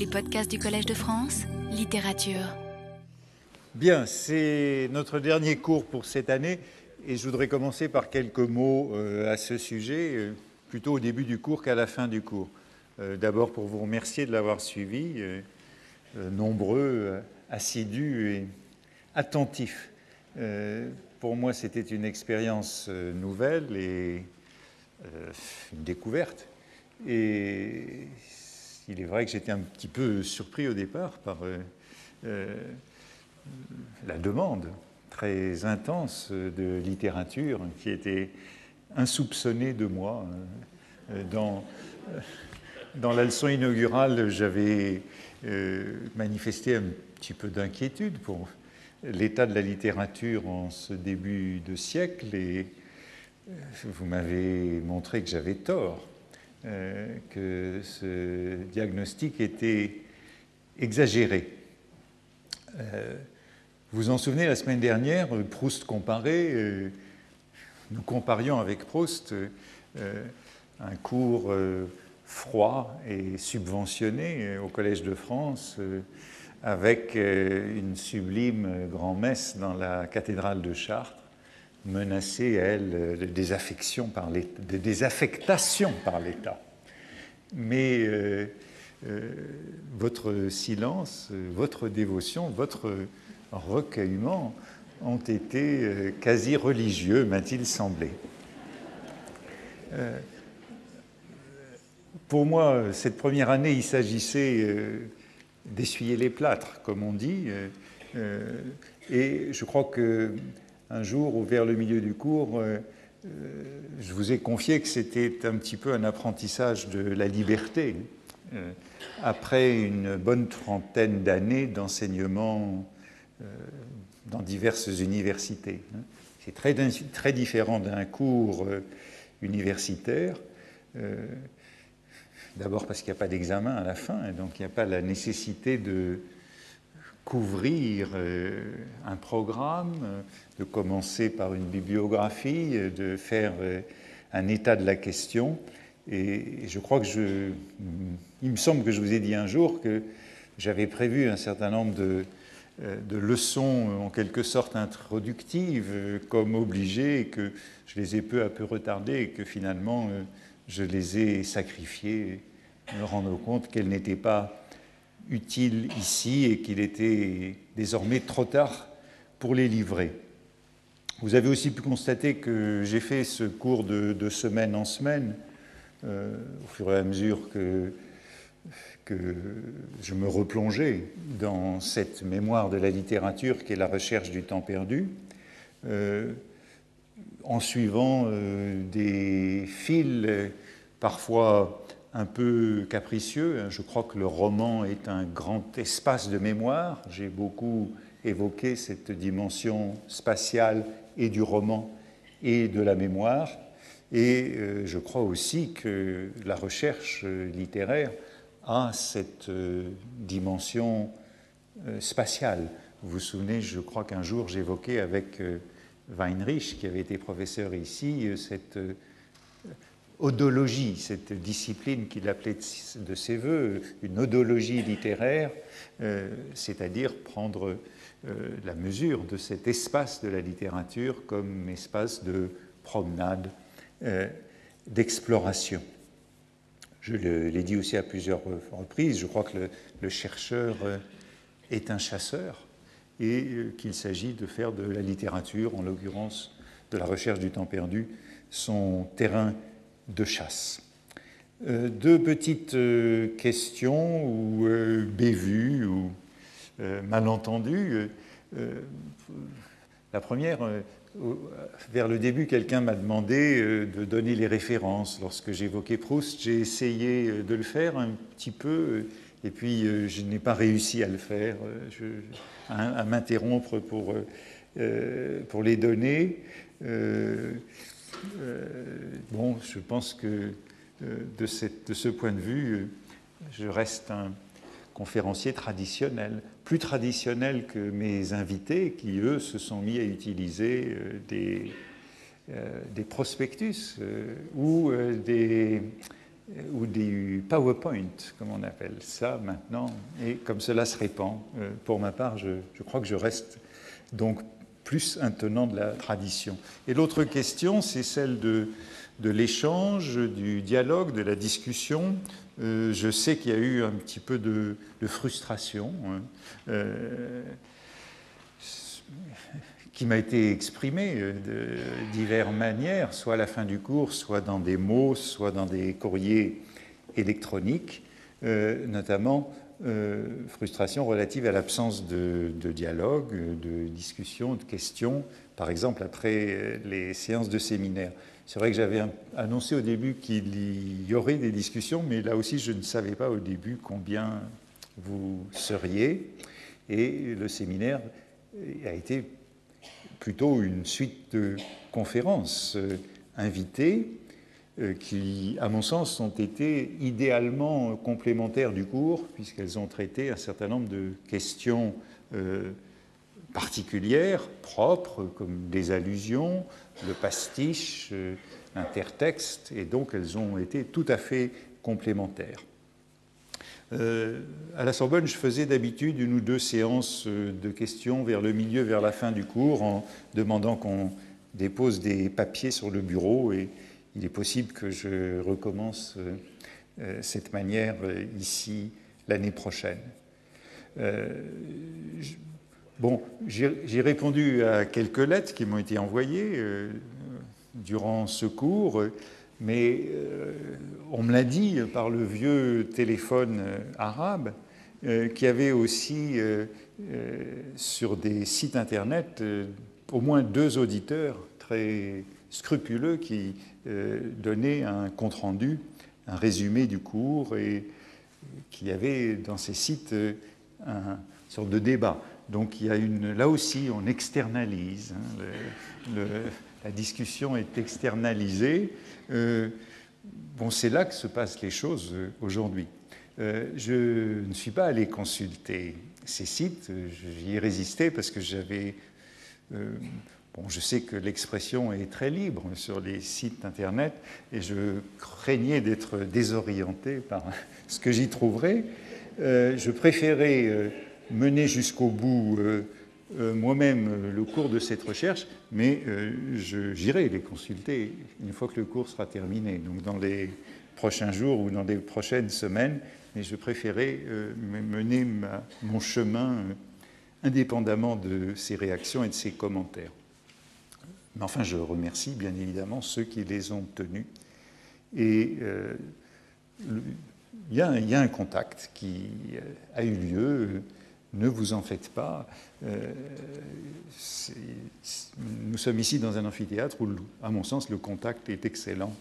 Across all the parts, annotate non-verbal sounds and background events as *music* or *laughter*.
Les podcasts du Collège de France, littérature. Bien, c'est notre dernier cours pour cette année et je voudrais commencer par quelques mots euh, à ce sujet, euh, plutôt au début du cours qu'à la fin du cours. Euh, d'abord pour vous remercier de l'avoir suivi, nombreux, assidus et attentifs. Pour moi, c'était une expérience nouvelle et une découverte. Et il est vrai que j'étais un petit peu surpris au départ par euh, euh, la demande très intense de littérature qui était insoupçonnée de moi. Euh, dans, dans la leçon inaugurale, j'avais manifesté un petit peu d'inquiétude pour l'état de la littérature en ce début de siècle et vous m'avez montré que j'avais tort. Euh, que ce diagnostic était exagéré. Euh, vous vous en souvenez, la semaine dernière, Proust comparé, euh, nous comparions avec Proust un cours froid et subventionné au Collège de France avec une sublime grand-messe dans la cathédrale de Chartres menacée, elle, de désaffection par désaffectation par l'État. Mais euh, euh, votre silence, votre dévotion, votre recueillement ont été euh, quasi religieux, m'a-t-il semblé. pour moi, cette première année, il s'agissait d'essuyer les plâtres, comme on dit, et je crois que un jour, ou vers le milieu du cours, euh, euh, je vous ai confié que c'était un petit peu un apprentissage de la liberté. Euh, après une bonne trentaine d'années d'enseignement dans diverses universités. Hein. C'est très, très différent d'un cours universitaire. D'abord parce qu'il n'y a pas d'examen à la fin, et donc il n'y a pas la nécessité de couvrir un programme, de commencer par une bibliographie, de faire euh, un état de la question. Et je crois que je. Il me semble que je vous ai dit un jour que j'avais prévu un certain nombre de, euh, de leçons en quelque sorte introductives euh, comme obligées que je les ai peu à peu retardées et que finalement je les ai sacrifiées, me rendant compte qu'elles n'étaient pas utiles ici et qu'il était désormais trop tard pour les livrer. Vous avez aussi pu constater que j'ai fait ce cours de, semaine en semaine, euh, au fur et à mesure que, que je me replongeais dans cette mémoire de la littérature qui est la recherche du temps perdu, euh, en suivant euh, des fils parfois un peu capricieux. Je crois que le roman est un grand espace de mémoire. J'ai beaucoup évoqué cette dimension spatiale et du roman et de la mémoire. Et euh, je crois aussi que la recherche littéraire a cette euh, dimension euh, spatiale. Vous vous souvenez, je crois qu'un jour j'évoquais avec Weinrich, qui avait été professeur ici, cette odologie, cette discipline qu'il appelait de ses voeux, une odologie littéraire, c'est-à-dire prendre euh, la mesure de cet espace de la littérature comme espace de promenade, euh, d'exploration. Je l'ai dit aussi à plusieurs reprises, je crois que le, chercheur euh, est un chasseur et qu'il s'agit de faire de la littérature, en l'occurrence de la recherche du temps perdu, son terrain de chasse. deux petites questions ou bévues ou euh, malentendu. Euh, euh, la première, vers le début, quelqu'un m'a demandé de donner les références. Lorsque j'évoquais Proust, j'ai essayé de le faire un petit peu, et puis je n'ai pas réussi à le faire, à, m'interrompre pour, pour les donner. Bon, je pense que de, cette, de, ce point de vue, je reste un, conférencier traditionnel, plus traditionnel que mes invités qui, eux, se sont mis à utiliser euh, des, euh, prospectus euh, ou des, PowerPoint, comme on appelle ça maintenant, et comme cela se répand. pour ma part, je, crois que je reste donc plus un tenant de la tradition. Et l'autre question, c'est celle de, de l'échange, du dialogue, de la discussion. Euh, je sais qu'il y a eu un petit peu de, frustration hein, euh, qui m'a été exprimée de diverses manières, soit à la fin du cours, soit dans des mots, soit dans des courriers électroniques, euh, notamment frustration relative à l'absence de, de, dialogue, de discussion, de questions, par exemple après les séances de séminaire. C'est vrai que j'avais annoncé au début qu'il y aurait des discussions, mais là aussi, je ne savais pas au début combien vous seriez. Et le séminaire a été plutôt une suite de conférences euh, invitées euh, qui, à mon sens, ont été idéalement complémentaires du cours, puisqu'elles ont traité un certain nombre de questions euh, particulières, propres, comme des allusions, le pastiche, euh, l'intertexte, et donc elles ont été tout à fait complémentaires. Euh, à la Sorbonne, je faisais d'habitude une ou deux séances euh, de questions vers le milieu, vers la fin du cours, en demandant qu'on dépose des papiers sur le bureau, et il est possible que je recommence cette manière ici l'année prochaine. Bon, j'ai répondu à quelques lettres qui m'ont été envoyées euh, durant ce cours, mais euh, on me l'a dit par le vieux téléphone euh, arabe, qui avait aussi sur des sites internet au moins deux auditeurs très scrupuleux qui donnaient un compte-rendu, un résumé du cours et qui avait dans ces sites un sorte de débat. Donc il y a une, là aussi, on externalise. Hein, la discussion est externalisée. Euh, bon, c'est là que se passent les choses euh, aujourd'hui. Euh, je ne suis pas allé consulter ces sites. J'y ai résisté parce que j'avais. Je sais que l'expression est très libre sur les sites internet et je craignais d'être désorienté par *laughs* ce que j'y trouverais. je préférais mener jusqu'au bout euh, euh, moi-même euh, le cours de cette recherche, mais j'irai les consulter une fois que le cours sera terminé, donc dans les prochains jours ou dans les prochaines semaines, mais je préférais mener mon chemin indépendamment de ces réactions et de ces commentaires. Mais enfin, je remercie bien évidemment ceux qui les ont tenus. Et il y, a un contact qui a eu lieu ne vous en faites pas. Euh, nous sommes ici dans un amphithéâtre où, à mon sens, le contact est excellent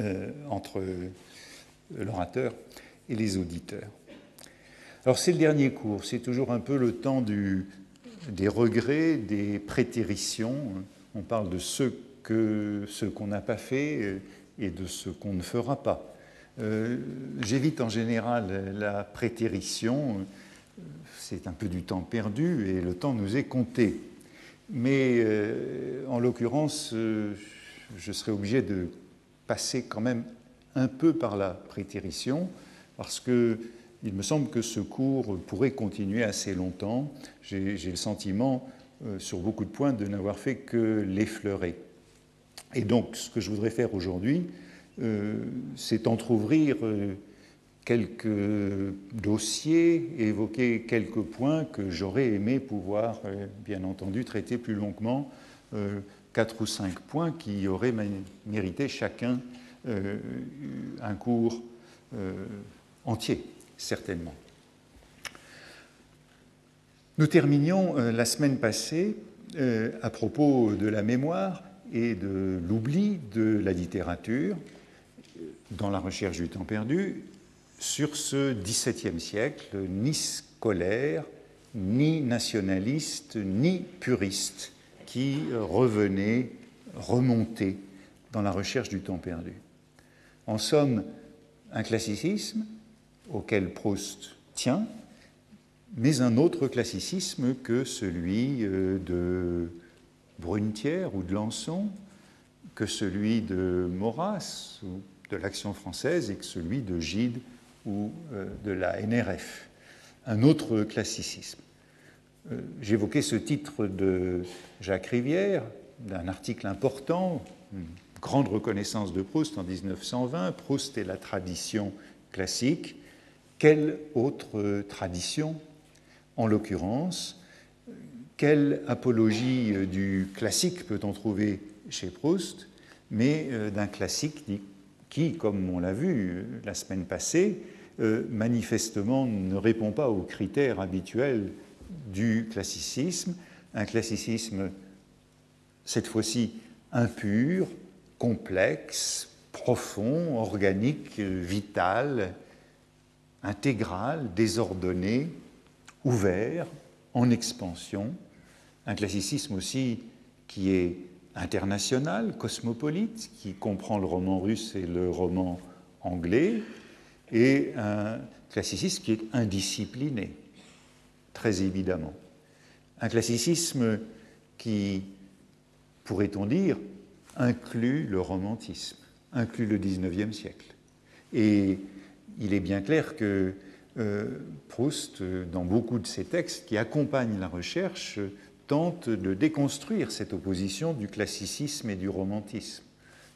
euh, entre l'orateur et les auditeurs. Alors c'est le dernier cours, c'est toujours un peu le temps du, des regrets, des prétéritions. On parle de ce que ce qu'on n'a pas fait et de ce qu'on ne fera pas. Euh, j'évite en général la prétérition c'est un peu du temps perdu et le temps nous est compté. Mais euh, en l'occurrence, euh, je serai obligé de passer quand même un peu par la prétérition parce que il me semble que ce cours pourrait continuer assez longtemps. J'ai le sentiment, euh, sur beaucoup de points, de n'avoir fait que l'effleurer. Et donc, ce que je voudrais faire aujourd'hui, c'est entr'ouvrir quelques dossiers, évoquer quelques points que j'aurais aimé pouvoir, euh, bien entendu, traiter plus longuement, euh, quatre ou cinq points qui auraient mérité chacun euh, un cours entier, certainement. Nous terminions la semaine passée à propos de la mémoire et de l'oubli de la littérature dans la recherche du temps perdu sur ce XVIIe siècle, ni scolaire, ni nationaliste, ni puriste, qui revenait, remontait dans la recherche du temps perdu. En somme, un classicisme auquel Proust tient, mais un autre classicisme que celui euh, de Brunetière ou de Lançon, que celui de Maurras ou de l'Action française et que celui de Gide ou de la NRF. Un autre classicisme. J'évoquais ce titre de Jacques Rivière, d'un article important, une grande reconnaissance de Proust en 1920, Proust et la tradition classique. Quelle autre tradition, en l'occurrence, quelle apologie euh, du classique peut-on trouver chez Proust, mais euh, d'un classique qui, comme on l'a vu euh, la semaine passée, manifestement ne répond pas aux critères habituels du classicisme, un classicisme cette fois-ci impur, complexe, profond, organique, vital, intégral, désordonné, ouvert, en expansion, un classicisme aussi qui est international, cosmopolite, qui comprend le roman russe et le roman anglais, et un classicisme qui est indiscipliné, très évidemment. Un classicisme qui, pourrait-on dire, inclut le romantisme, inclut le XIXe siècle. Et il est bien clair que euh, Proust, dans beaucoup de ses textes qui accompagnent la recherche, tente de déconstruire cette opposition du classicisme et du romantisme.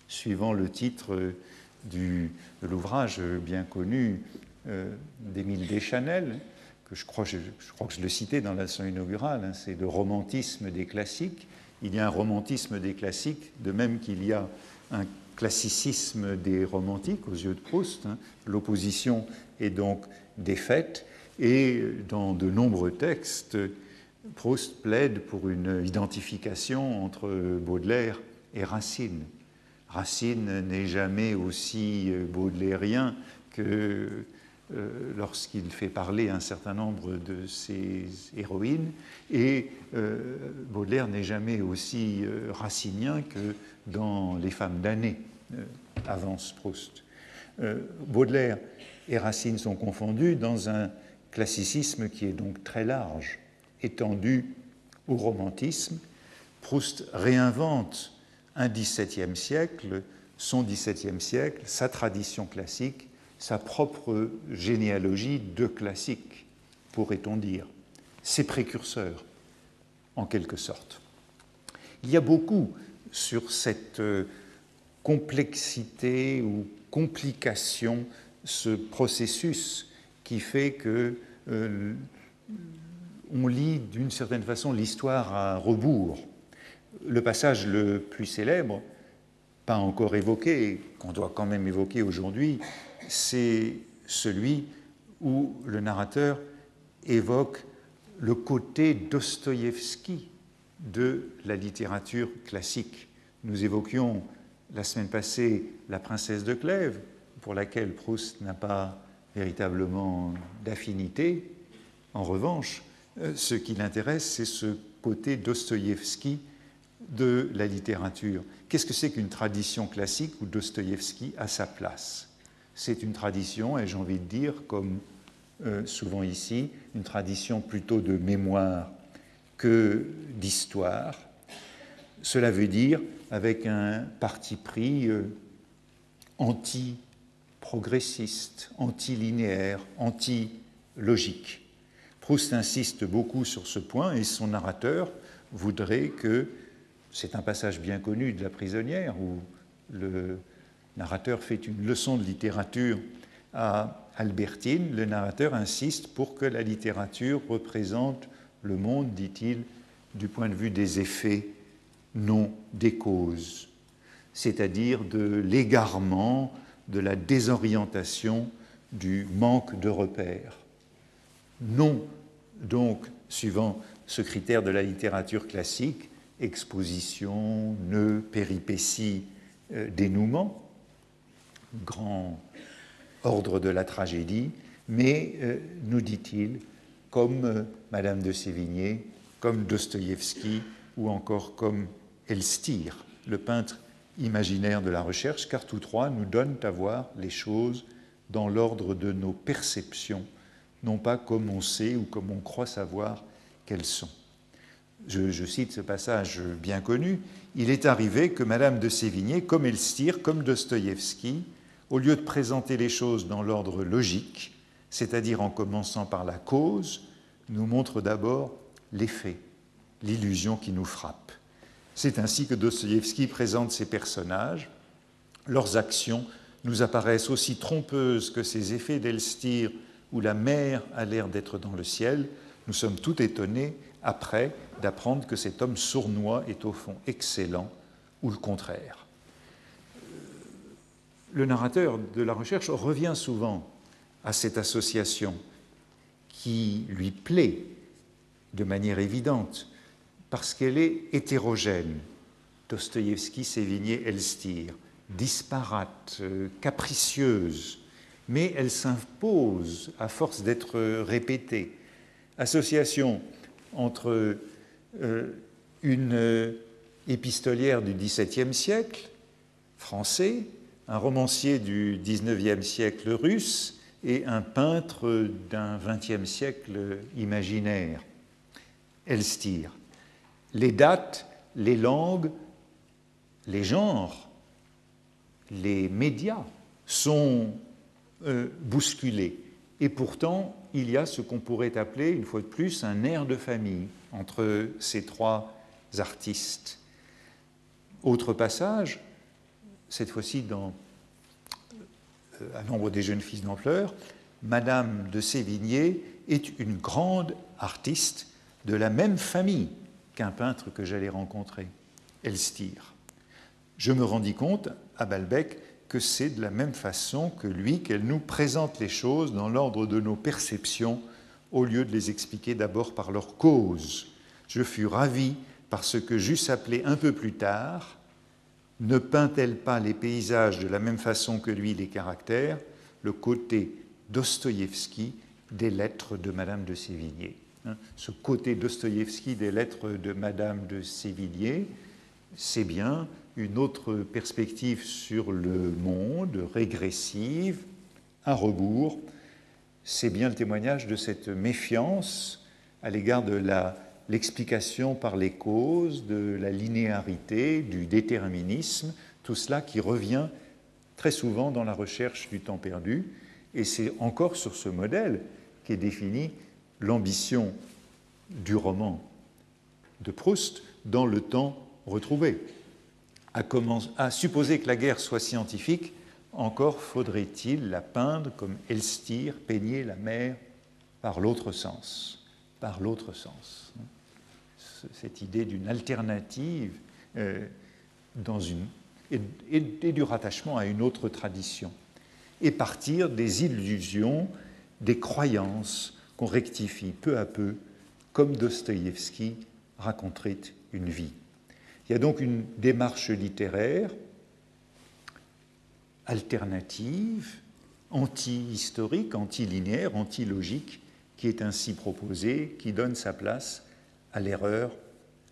Suivant le titre du, de l'ouvrage bien connu euh, d'Émile Deschanel, que je crois, je, crois, que je le citais dans la leçon inaugurale, hein, c'est le romantisme des classiques. Il y a un romantisme des classiques, de même qu'il y a un classicisme des romantiques aux yeux de Proust. Hein. L'opposition est donc défaite et dans de nombreux textes, Proust plaide pour une identification entre Baudelaire et Racine. Racine n'est jamais aussi baudelairien que euh, lorsqu'il fait parler un certain nombre de ses héroïnes, et euh, Baudelaire n'est jamais aussi euh, racinien que dans Les femmes d'année, avance Proust. Baudelaire et Racine sont confondus dans un classicisme qui est donc très large étendu au romantisme. Proust réinvente un XVIIe siècle, son XVIIe siècle, sa tradition classique, sa propre généalogie de classique, pourrait-on dire, ses précurseurs, en quelque sorte. Il y a beaucoup sur cette euh, complexité ou complication, ce processus qui fait que euh, on lit d'une certaine façon l'histoire à rebours. Le passage le plus célèbre, pas encore évoqué, qu'on doit quand même évoquer aujourd'hui, c'est celui où le narrateur évoque le côté Dostoïevski de la littérature classique. Nous évoquions la semaine passée La princesse de Clèves, pour laquelle Proust n'a pas véritablement d'affinité. En revanche, euh, ce qui l'intéresse, c'est ce côté Dostoïevski de la littérature. Qu'est-ce que c'est qu'une tradition classique où Dostoïevski a sa place? C'est une tradition, et j'ai envie de dire, comme euh, souvent ici, une tradition plutôt de mémoire que d'histoire. Cela veut dire avec un parti pris euh, anti-progressiste, anti-linéaire, anti-logique. Proust insiste beaucoup sur ce point et son narrateur voudrait que, c'est un passage bien connu de La prisonnière où le narrateur fait une leçon de littérature à Albertine, le narrateur insiste pour que la littérature représente le monde, dit-il, du point de vue des effets, non des causes, c'est-à-dire de l'égarement, de la désorientation, du manque de repères. Non donc, suivant ce critère de la littérature classique, exposition, nœud, péripétie, euh, dénouement, grand ordre de la tragédie, mais, euh, nous dit-il, comme euh, Madame de Sévigné, comme Dostoïevski ou encore comme Elstir, le peintre imaginaire de la recherche, car tous trois nous donnent à voir les choses dans l'ordre de nos perceptions non pas comme on sait ou comme on croit savoir qu'elles sont. Je, cite ce passage bien connu. Il est arrivé que Madame de Sévigné, comme Elstir, comme Dostoïevski, au lieu de présenter les choses dans l'ordre logique, c'est-à-dire en commençant par la cause, nous montre d'abord l'effet, l'illusion qui nous frappe. C'est ainsi que Dostoïevski présente ses personnages. Leurs actions nous apparaissent aussi trompeuses que ces effets d'Elstir où la mer a l'air d'être dans le ciel. Nous sommes tout étonnés après d'apprendre que cet homme sournois est au fond excellent ou le contraire. Le narrateur de la recherche revient souvent à cette association qui lui plaît de manière évidente parce qu'elle est hétérogène. Dostoïevski, Sévigné, Elstir, disparate, euh, capricieuse, mais elle s'impose à force d'être répétée. Association entre euh, une euh, épistolière du XVIIe siècle, français, un romancier du XIXe siècle russe et un peintre d'un XXe siècle imaginaire, Elstir. Les dates, les langues, les genres, les médias sont euh, bousculés. Et pourtant, il y a ce qu'on pourrait appeler, une fois de plus, un air de famille entre ces trois artistes. Autre passage, cette fois-ci dans euh, À l'ombre des jeunes filles d'ampleur, Madame de Sévigné est une grande artiste de la même famille qu'un peintre que j'allais rencontrer, Elstir. Je me rendis compte, à Balbec, que c'est de la même façon que lui qu'elle nous présente les choses dans l'ordre de nos perceptions, au lieu de les expliquer d'abord par leur cause. Je fus ravi par ce que j'eusse appelé un peu plus tard ne peint-elle pas les paysages de la même façon que lui les caractères, le côté Dostoïevski des lettres de Madame de Sévigné hein, Ce côté Dostoïevski des lettres de Madame de Sévigné, c'est bien une autre perspective sur le monde, régressive, à rebours. C'est bien le témoignage de cette méfiance à l'égard de la l'explication par les causes, de la linéarité, du déterminisme, tout cela qui revient très souvent dans la recherche du temps perdu. Et c'est encore sur ce modèle qu'est définie l'ambition du roman de Proust dans le temps retrouvé. À, supposer que la guerre soit scientifique, encore faudrait-il la peindre comme Elstir peignait la mer par l'autre sens, par l'autre sens cette idée d'une alternative euh, dans une, et, du rattachement à une autre tradition, et partir des illusions, des croyances qu'on rectifie peu à peu, comme Dostoïevski raconterait une vie. Il y a donc une démarche littéraire alternative, anti-historique, anti-linéaire, anti-logique, qui est ainsi proposée, qui donne sa place à l'erreur,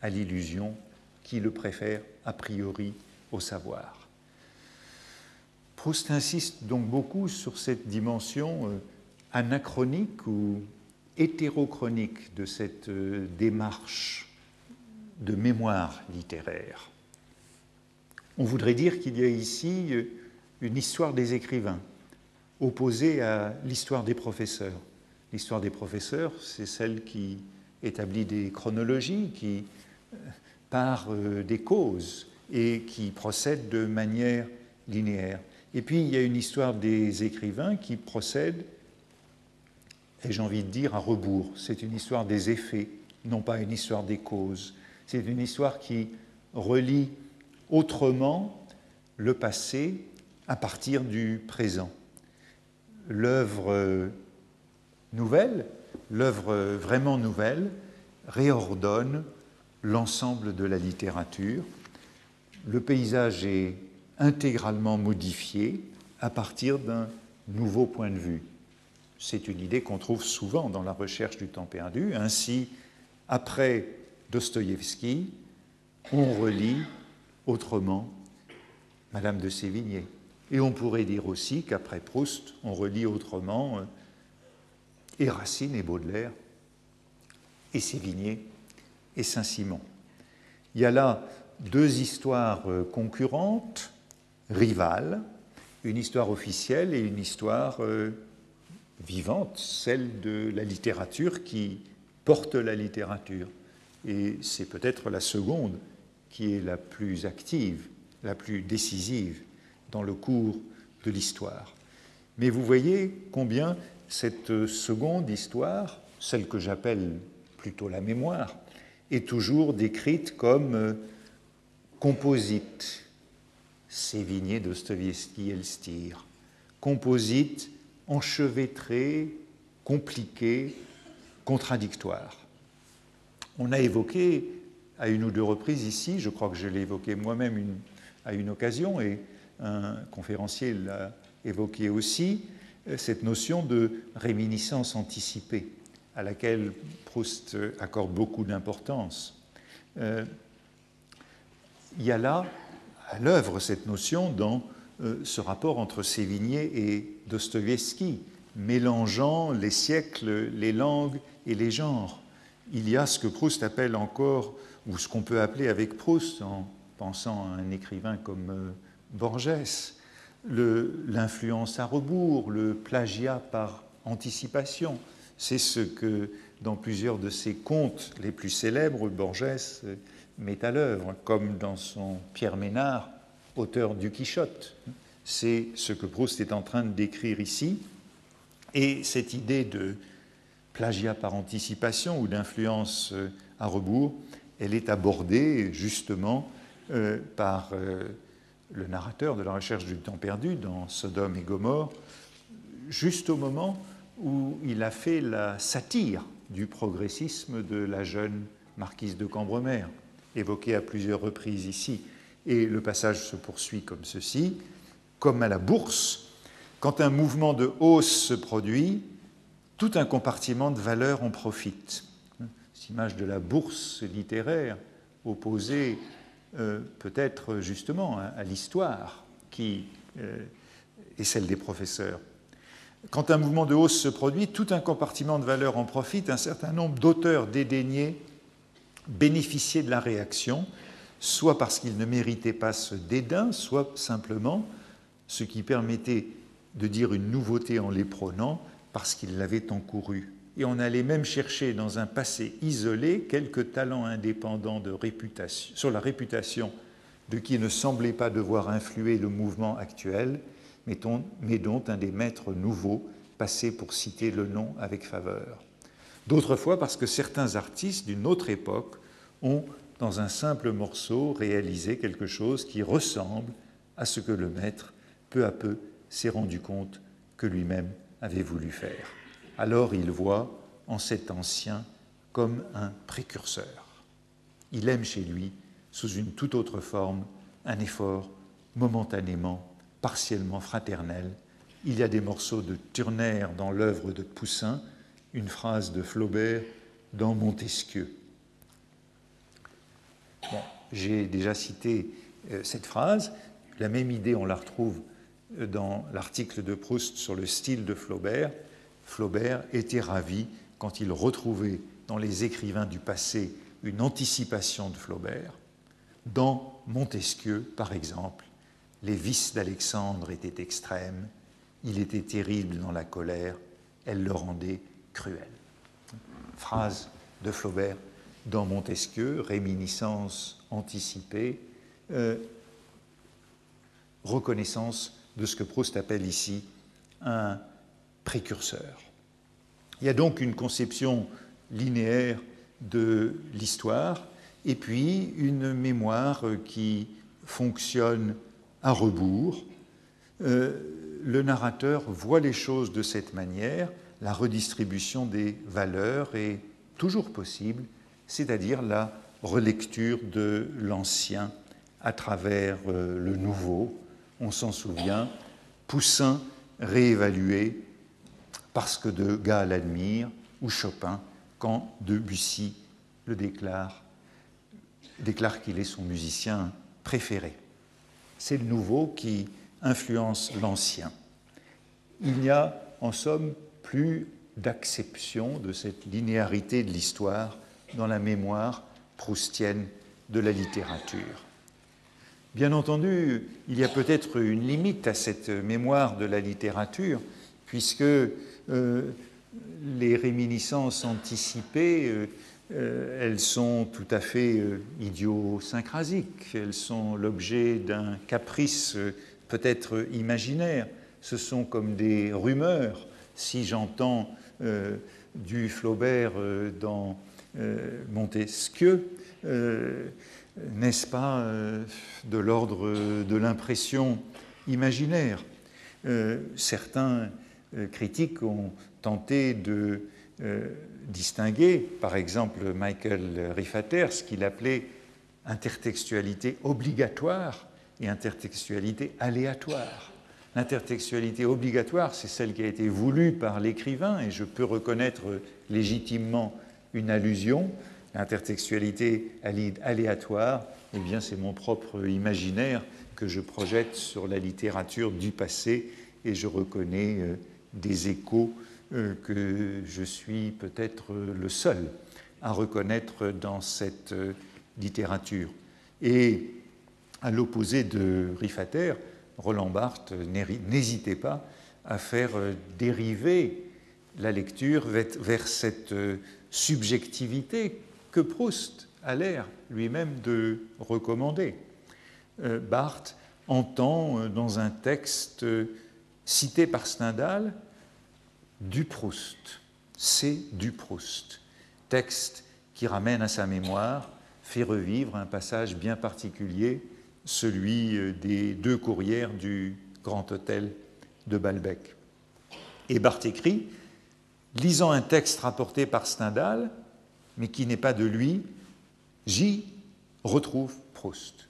à l'illusion, qui le préfère a priori au savoir. Proust insiste donc beaucoup sur cette dimension euh, anachronique ou hétérochronique de cette euh, démarche de mémoire littéraire. On voudrait dire qu'il y a ici euh, une histoire des écrivains opposée à l'histoire des professeurs. L'histoire des professeurs, c'est celle qui établit des chronologies qui euh, par euh, des causes et qui procèdent de manière linéaire. Et puis il y a une histoire des écrivains qui procède, et j'ai envie de dire à rebours. C'est une histoire des effets, non pas une histoire des causes. C'est une histoire qui relie autrement le passé à partir du présent. L'œuvre euh, nouvelle l'œuvre vraiment nouvelle réordonne l'ensemble de la littérature. Le paysage est intégralement modifié à partir d'un nouveau point de vue. C'est une idée qu'on trouve souvent dans la recherche du temps perdu. Ainsi, après Dostoïevski, on relit autrement Madame de Sévigné. Et on pourrait dire aussi qu'après Proust, on relit autrement euh, et Racine et Baudelaire, et Sévigné et Saint-Simon. Il y a là deux histoires euh, concurrentes, rivales, une histoire officielle et une histoire euh, vivante, celle de la littérature qui porte la littérature. Et c'est peut-être la seconde qui est la plus active, la plus décisive dans le cours de l'histoire. Mais vous voyez combien cette seconde histoire, celle que j'appelle plutôt la mémoire, est toujours décrite comme euh, composite. Sévigné, Dostoevsky, Elstir. Composite, enchevêtré, compliqué, contradictoire. On a évoqué à une ou deux reprises ici, je crois que je l'ai évoqué moi-même à une occasion, et un conférencier l'a évoqué aussi, cette notion de réminiscence anticipée, à laquelle Proust accorde beaucoup d'importance. Euh, il y a là à l'œuvre cette notion dans euh, ce rapport entre Sévigné et Dostoïevski, mélangeant les siècles, les langues et les genres. Il y a ce que Proust appelle encore, ou ce qu'on peut appeler avec Proust, en pensant à un écrivain comme euh, Borges, l'influence à rebours, le plagiat par anticipation. C'est ce que, dans plusieurs de ses contes les plus célèbres, Borges met à l'œuvre, comme dans son Pierre Ménard, auteur du Quichotte. C'est ce que Proust est en train de décrire ici. Et cette idée de plagiat par anticipation ou d'influence euh, à rebours, elle est abordée justement euh, par euh, le narrateur de la recherche du temps perdu dans Sodome et Gomorre, juste au moment où il a fait la satire du progressisme de la jeune marquise de Cambremer évoqué à plusieurs reprises ici. Et le passage se poursuit comme ceci. Comme à la bourse, quand un mouvement de hausse se produit, tout un compartiment de valeur en profite. Cette image de la bourse littéraire opposée euh, peut-être justement à, l'histoire qui euh, est celle des professeurs. Quand un mouvement de hausse se produit, tout un compartiment de valeur en profite, un certain nombre d'auteurs dédaignés bénéficier de la réaction, soit parce qu'il ne méritait pas ce dédain, soit simplement ce qui permettait de dire une nouveauté en les prônant parce qu'il l'avait encouru. Et on allait même chercher dans un passé isolé quelques talents indépendants de réputation, sur la réputation de qui ne semblait pas devoir influer le mouvement actuel, mais dont un des maîtres nouveaux passait pour citer le nom avec faveur. D'autres fois parce que certains artistes d'une autre époque ont, dans un simple morceau, réalisé quelque chose qui ressemble à ce que le maître, peu à peu, s'est rendu compte que lui-même avait voulu faire. Alors il voit en cet ancien comme un précurseur. Il aime chez lui, sous une toute autre forme, un effort momentanément, partiellement fraternel. Il y a des morceaux de Turner dans l'œuvre de Poussin, une phrase de Flaubert dans Montesquieu. J'ai déjà cité euh, cette phrase. La même idée, on la retrouve euh, dans l'article de Proust sur le style de Flaubert. Flaubert était ravi quand il retrouvait dans les écrivains du passé une anticipation de Flaubert. Dans Montesquieu, par exemple, les vices d'Alexandre étaient extrêmes, il était terrible dans la colère, elle le rendait cruel. Phrase de Flaubert dans Montesquieu, réminiscence anticipée, euh, reconnaissance de ce que Proust appelle ici un précurseur. Il y a donc une conception linéaire de l'histoire et puis une mémoire qui fonctionne à rebours. Euh, le narrateur voit les choses de cette manière, la redistribution des valeurs est toujours possible, c'est-à-dire la relecture de l'ancien à travers euh, le nouveau. On s'en souvient, Poussin réévalué parce que Degas l'admire, ou Chopin quand Debussy le déclare, déclare qu'il est son musicien préféré. C'est le nouveau qui influence l'ancien. Il n'y a en somme plus d'acception de cette linéarité de l'histoire dans la mémoire proustienne de la littérature. Bien entendu, il y a peut-être une limite à cette mémoire de la littérature, puisque les réminiscences anticipées, euh, euh, elles sont tout à fait idiosyncrasiques, elles sont l'objet d'un caprice peut-être imaginaire, ce sont comme des rumeurs, si j'entends du Flaubert dans Montesquieu, n'est-ce pas de l'ordre de l'impression imaginaire? Certains euh, critiques ont tenté de euh, distinguer, par exemple Michael Riffater, ce qu'il appelait intertextualité obligatoire et intertextualité aléatoire. L'intertextualité obligatoire, c'est celle qui a été voulue par l'écrivain, et je peux reconnaître légitimement une allusion. L'intertextualité aléatoire, eh bien, c'est mon propre imaginaire que je projette sur la littérature du passé, et je reconnais euh, des échos euh, que je suis peut-être le seul à reconnaître dans cette euh, littérature. Et à l'opposé de Riffater, Roland Barthes n'hésitait pas à faire euh, dériver la lecture vers cette subjectivité que Proust a l'air lui-même de recommander. Barthes entend dans un texte cité par Stendhal du Proust. C'est du Proust. Texte qui ramène à sa mémoire, fait revivre un passage bien particulier, celui euh, des deux courrières du Grand Hôtel de Balbec. Et Barthes écrit Lisant un texte rapporté par Stendhal, mais qui n'est pas de lui, j'y retrouve Proust,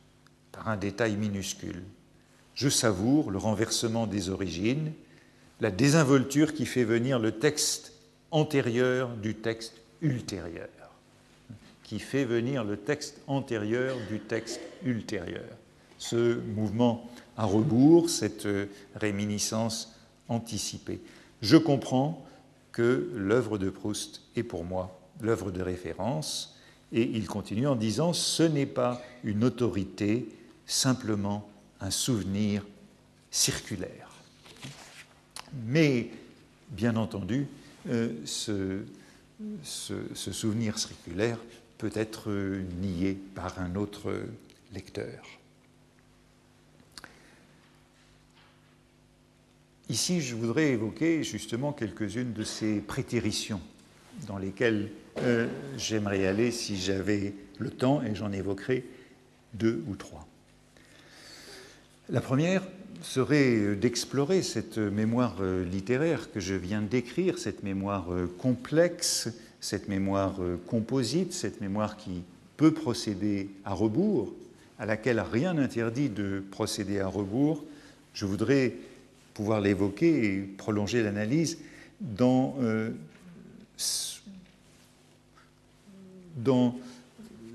par un détail minuscule. Je savoure le renversement des origines, la désinvolture qui fait venir le texte antérieur du texte ultérieur, qui fait venir le texte antérieur du texte ultérieur. Ce mouvement à rebours, cette réminiscence anticipée. Je comprends que l'œuvre de Proust est pour moi l'œuvre de référence, et il continue en disant ce n'est pas une autorité, simplement un souvenir circulaire. Mais, bien entendu, euh, ce, souvenir circulaire peut être nié par un autre lecteur. Ici, je voudrais évoquer justement quelques-unes de ces prétéritions dans lesquelles euh, j'aimerais aller si j'avais le temps, et j'en évoquerai deux ou trois. La première serait d'explorer cette mémoire euh, littéraire que je viens décrire, cette mémoire euh, complexe, cette mémoire euh, composite, cette mémoire qui peut procéder à rebours, à laquelle rien n'interdit de procéder à rebours. Je voudrais pouvoir l'évoquer et prolonger l'analyse dans,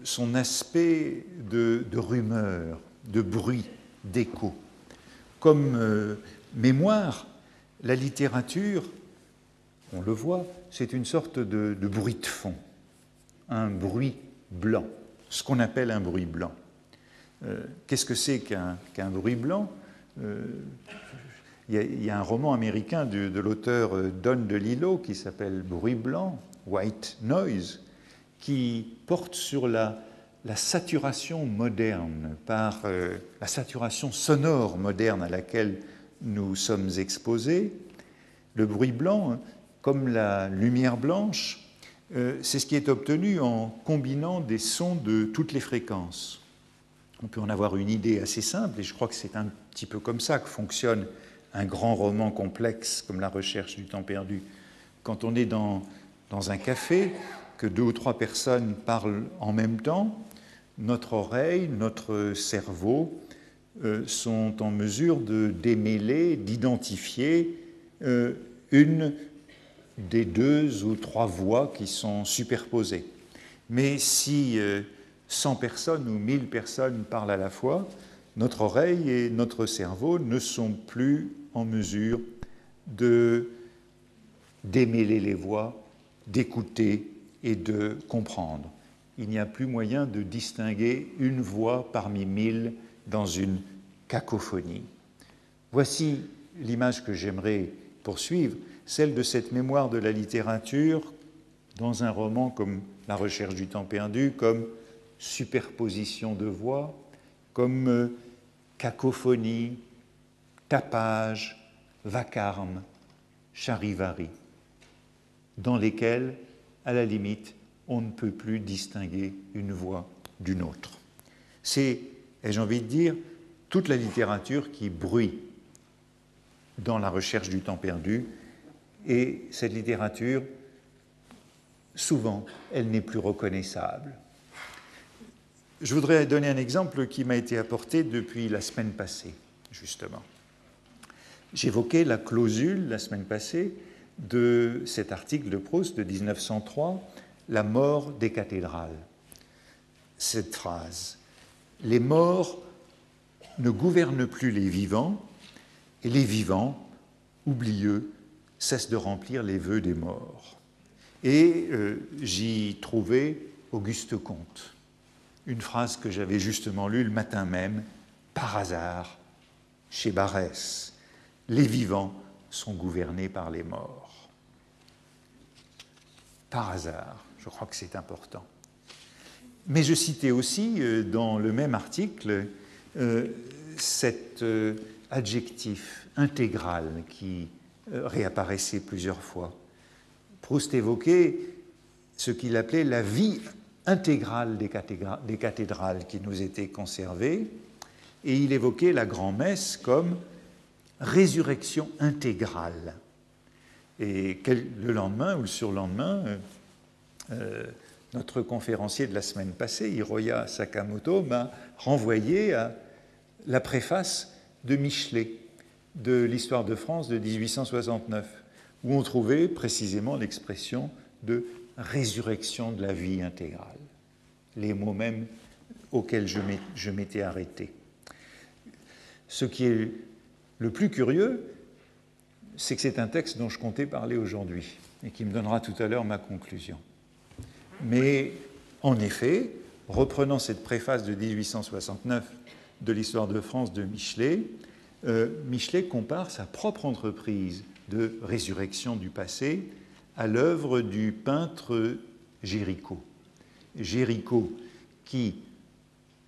son aspect de rumeur, de bruit d'écho. Comme euh, mémoire, la littérature, on le voit, c'est une sorte de, bruit de fond, un bruit blanc, ce qu'on appelle un bruit blanc. Euh, qu'est-ce que c'est qu'un bruit blanc? Euh, Il y, a un roman américain de, de l'auteur Don DeLillo qui s'appelle Bruit blanc, White Noise, qui porte sur la, la saturation moderne, par euh, la saturation sonore moderne à laquelle nous sommes exposés, le bruit blanc, comme la lumière blanche, euh, c'est ce qui est obtenu en combinant des sons de toutes les fréquences. On peut en avoir une idée assez simple, et je crois que c'est un petit peu comme ça que fonctionne un grand roman complexe comme La recherche du temps perdu. Quand on est dans, dans un café, que deux ou trois personnes parlent en même temps, notre oreille, notre cerveau euh, sont en mesure de démêler, d'identifier euh, une des deux ou trois voix qui sont superposées. Mais si 100 euh, personnes ou 1000 personnes parlent à la fois, notre oreille et notre cerveau ne sont plus en mesure de démêler les voix, d'écouter et de comprendre il n'y a plus moyen de distinguer une voix parmi mille dans une cacophonie. Voici l'image que j'aimerais poursuivre, celle de cette mémoire de la littérature dans un roman comme La recherche du temps perdu, comme superposition de voix, comme euh, cacophonie, tapage, vacarme, charivari, dans lesquels, à la limite, on ne peut plus distinguer une voix d'une autre. C'est, ai-je envie de dire, toute la littérature qui bruit dans la recherche du temps perdu, et cette littérature, souvent, elle n'est plus reconnaissable. Je voudrais donner un exemple qui m'a été apporté depuis la semaine passée, justement. J'évoquais la clausule la semaine passée de cet article de Proust de 1903, La mort des cathédrales. Cette phrase, les morts ne gouvernent plus les vivants, et les vivants, oublieux, cessent de remplir les vœux des morts. Et euh, j'y trouvais Auguste Comte, une phrase que j'avais justement lue le matin même, par hasard, chez Barès. Les vivants sont gouvernés par les morts. Par hasard, je crois que c'est important. Mais je citais aussi euh, dans le même article euh, cet euh, adjectif intégral qui réapparaissait plusieurs fois. Proust évoquait ce qu'il appelait la vie intégrale des, des cathédrales qui nous étaient conservées, et il évoquait la grand-messe comme résurrection intégrale. Et le lendemain ou le surlendemain, notre conférencier de la semaine passée, Hiroya Sakamoto, m'a renvoyé à la préface de Michelet de l'Histoire de France de 1869, où on trouvait précisément l'expression de résurrection de la vie intégrale, les mots mêmes auxquels je m'étais arrêté. Ce qui est le plus curieux, c'est que c'est un texte dont je comptais parler aujourd'hui et qui me donnera tout à l'heure ma conclusion. Mais en effet, reprenant cette préface de 1869 de l'histoire de France de Michelet, euh, Michelet compare sa propre entreprise de résurrection du passé à l'œuvre du peintre Géricault. Géricault qui,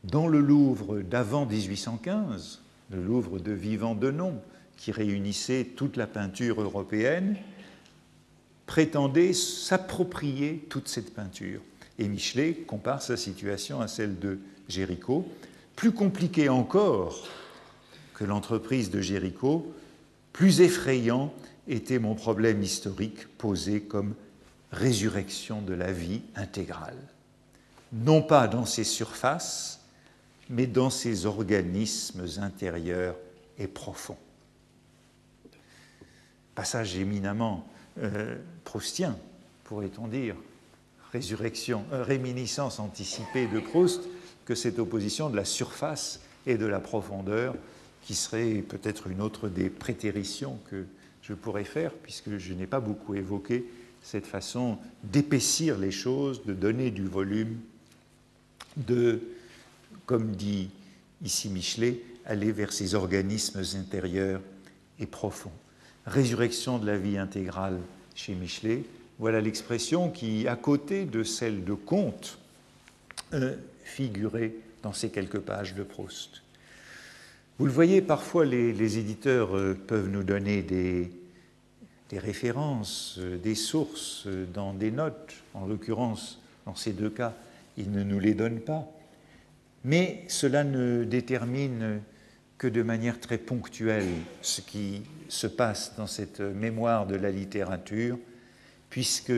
dans le Louvre d'avant 1815, le Louvre de Vivant de Nom, qui réunissait toute la peinture européenne, prétendait s'approprier toute cette peinture. Et Michelet compare sa situation à celle de Géricault. Plus compliqué encore que l'entreprise de Géricault, plus effrayant était mon problème historique posé comme résurrection de la vie intégrale. Non pas dans ses surfaces, mais dans ses organismes intérieurs et profonds. Passage éminemment euh, proustien, pourrait-on dire, résurrection, euh, réminiscence anticipée de Proust, que cette opposition de la surface et de la profondeur, qui serait peut-être une autre des prétéritions que je pourrais faire, puisque je n'ai pas beaucoup évoqué cette façon d'épaissir les choses, de donner du volume, de, comme dit ici Michelet, aller vers ces organismes intérieurs et profonds résurrection de la vie intégrale chez Michelet, voilà l'expression qui, à côté de celle de Comte, euh, figurait dans ces quelques pages de Proust. Vous le voyez, parfois les, éditeurs euh, peuvent nous donner des, références, euh, des sources dans des notes. En l'occurrence, dans ces deux cas, ils ne nous les donnent pas. Mais cela ne détermine que de manière très ponctuelle ce qui se passe dans cette mémoire de la littérature, puisque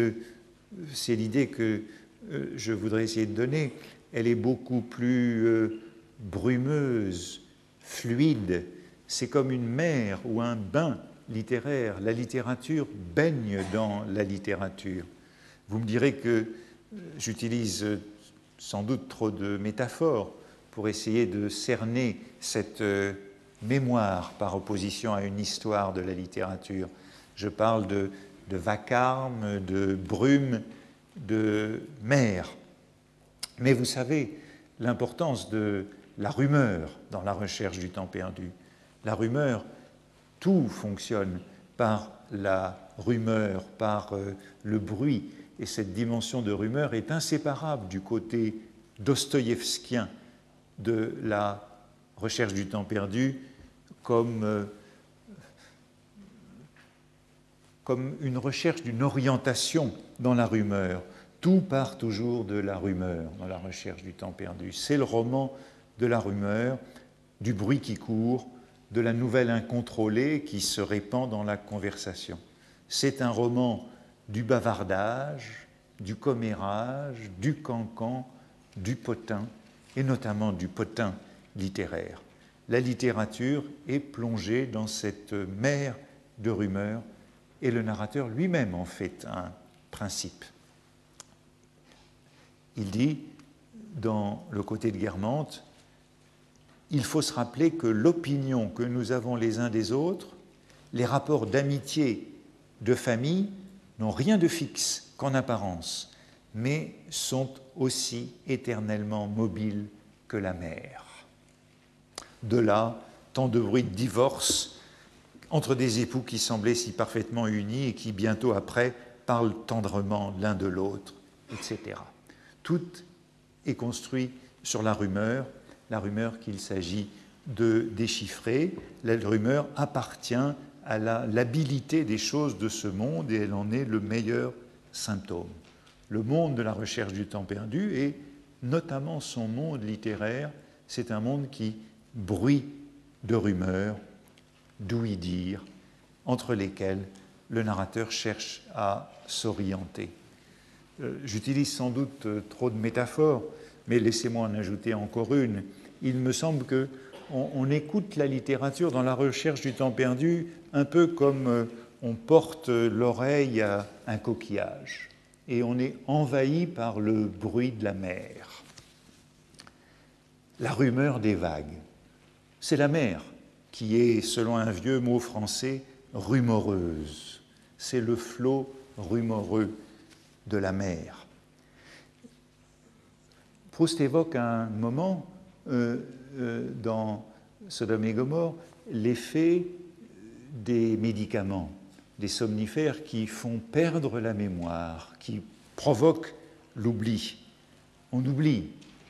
c'est l'idée que euh, je voudrais essayer de donner, elle est beaucoup plus euh, brumeuse, fluide, c'est comme une mer ou un bain littéraire. La littérature baigne dans la littérature. Vous me direz que euh, j'utilise sans doute trop de métaphores, pour essayer de cerner cette euh, mémoire par opposition à une histoire de la littérature. Je parle de, vacarme, de brume, de mer. Mais vous savez, l'importance de la rumeur dans la recherche du temps perdu. La rumeur, tout fonctionne par la rumeur, par euh, le bruit, et cette dimension de rumeur est inséparable du côté dostoïevskien de la recherche du temps perdu comme, euh, comme une recherche d'une orientation dans la rumeur. Tout part toujours de la rumeur dans la recherche du temps perdu. C'est le roman de la rumeur, du bruit qui court, de la nouvelle incontrôlée qui se répand dans la conversation. C'est un roman du bavardage, du commérage, du cancan, du potin, et notamment du potin littéraire. La littérature est plongée dans cette mer de rumeurs, et le narrateur lui-même en fait un principe. Il dit, dans le côté de Guermantes, il faut se rappeler que l'opinion que nous avons les uns des autres, les rapports d'amitié, de famille, n'ont rien de fixe qu'en apparence, mais sont aussi éternellement mobiles que la mer. De là, tant de bruit de divorce entre des époux qui semblaient si parfaitement unis et qui bientôt après parlent tendrement l'un de l'autre, etc. Tout est construit sur la rumeur, la rumeur qu'il s'agit de déchiffrer. La rumeur appartient à l'habilité des choses de ce monde et elle en est le meilleur symptôme. Le monde de la recherche du temps perdu et notamment son monde littéraire, c'est un monde qui bruit de rumeurs, d'ouï dire, entre lesquelles le narrateur cherche à s'orienter. Euh, j'utilise sans doute euh, trop de métaphores, mais laissez-moi en ajouter encore une. Il me semble que on, écoute la littérature dans la recherche du temps perdu un peu comme euh, on porte l'oreille à un coquillage et on est envahi par le bruit de la mer. La rumeur des vagues, c'est la mer qui est, selon un vieux mot français, rumoreuse. C'est le flot rumoreux de la mer. Proust évoque un moment euh, euh, dans Sodome et Gomorre l'effet des médicaments, des somnifères qui font perdre la mémoire, qui provoquent l'oubli. On oublie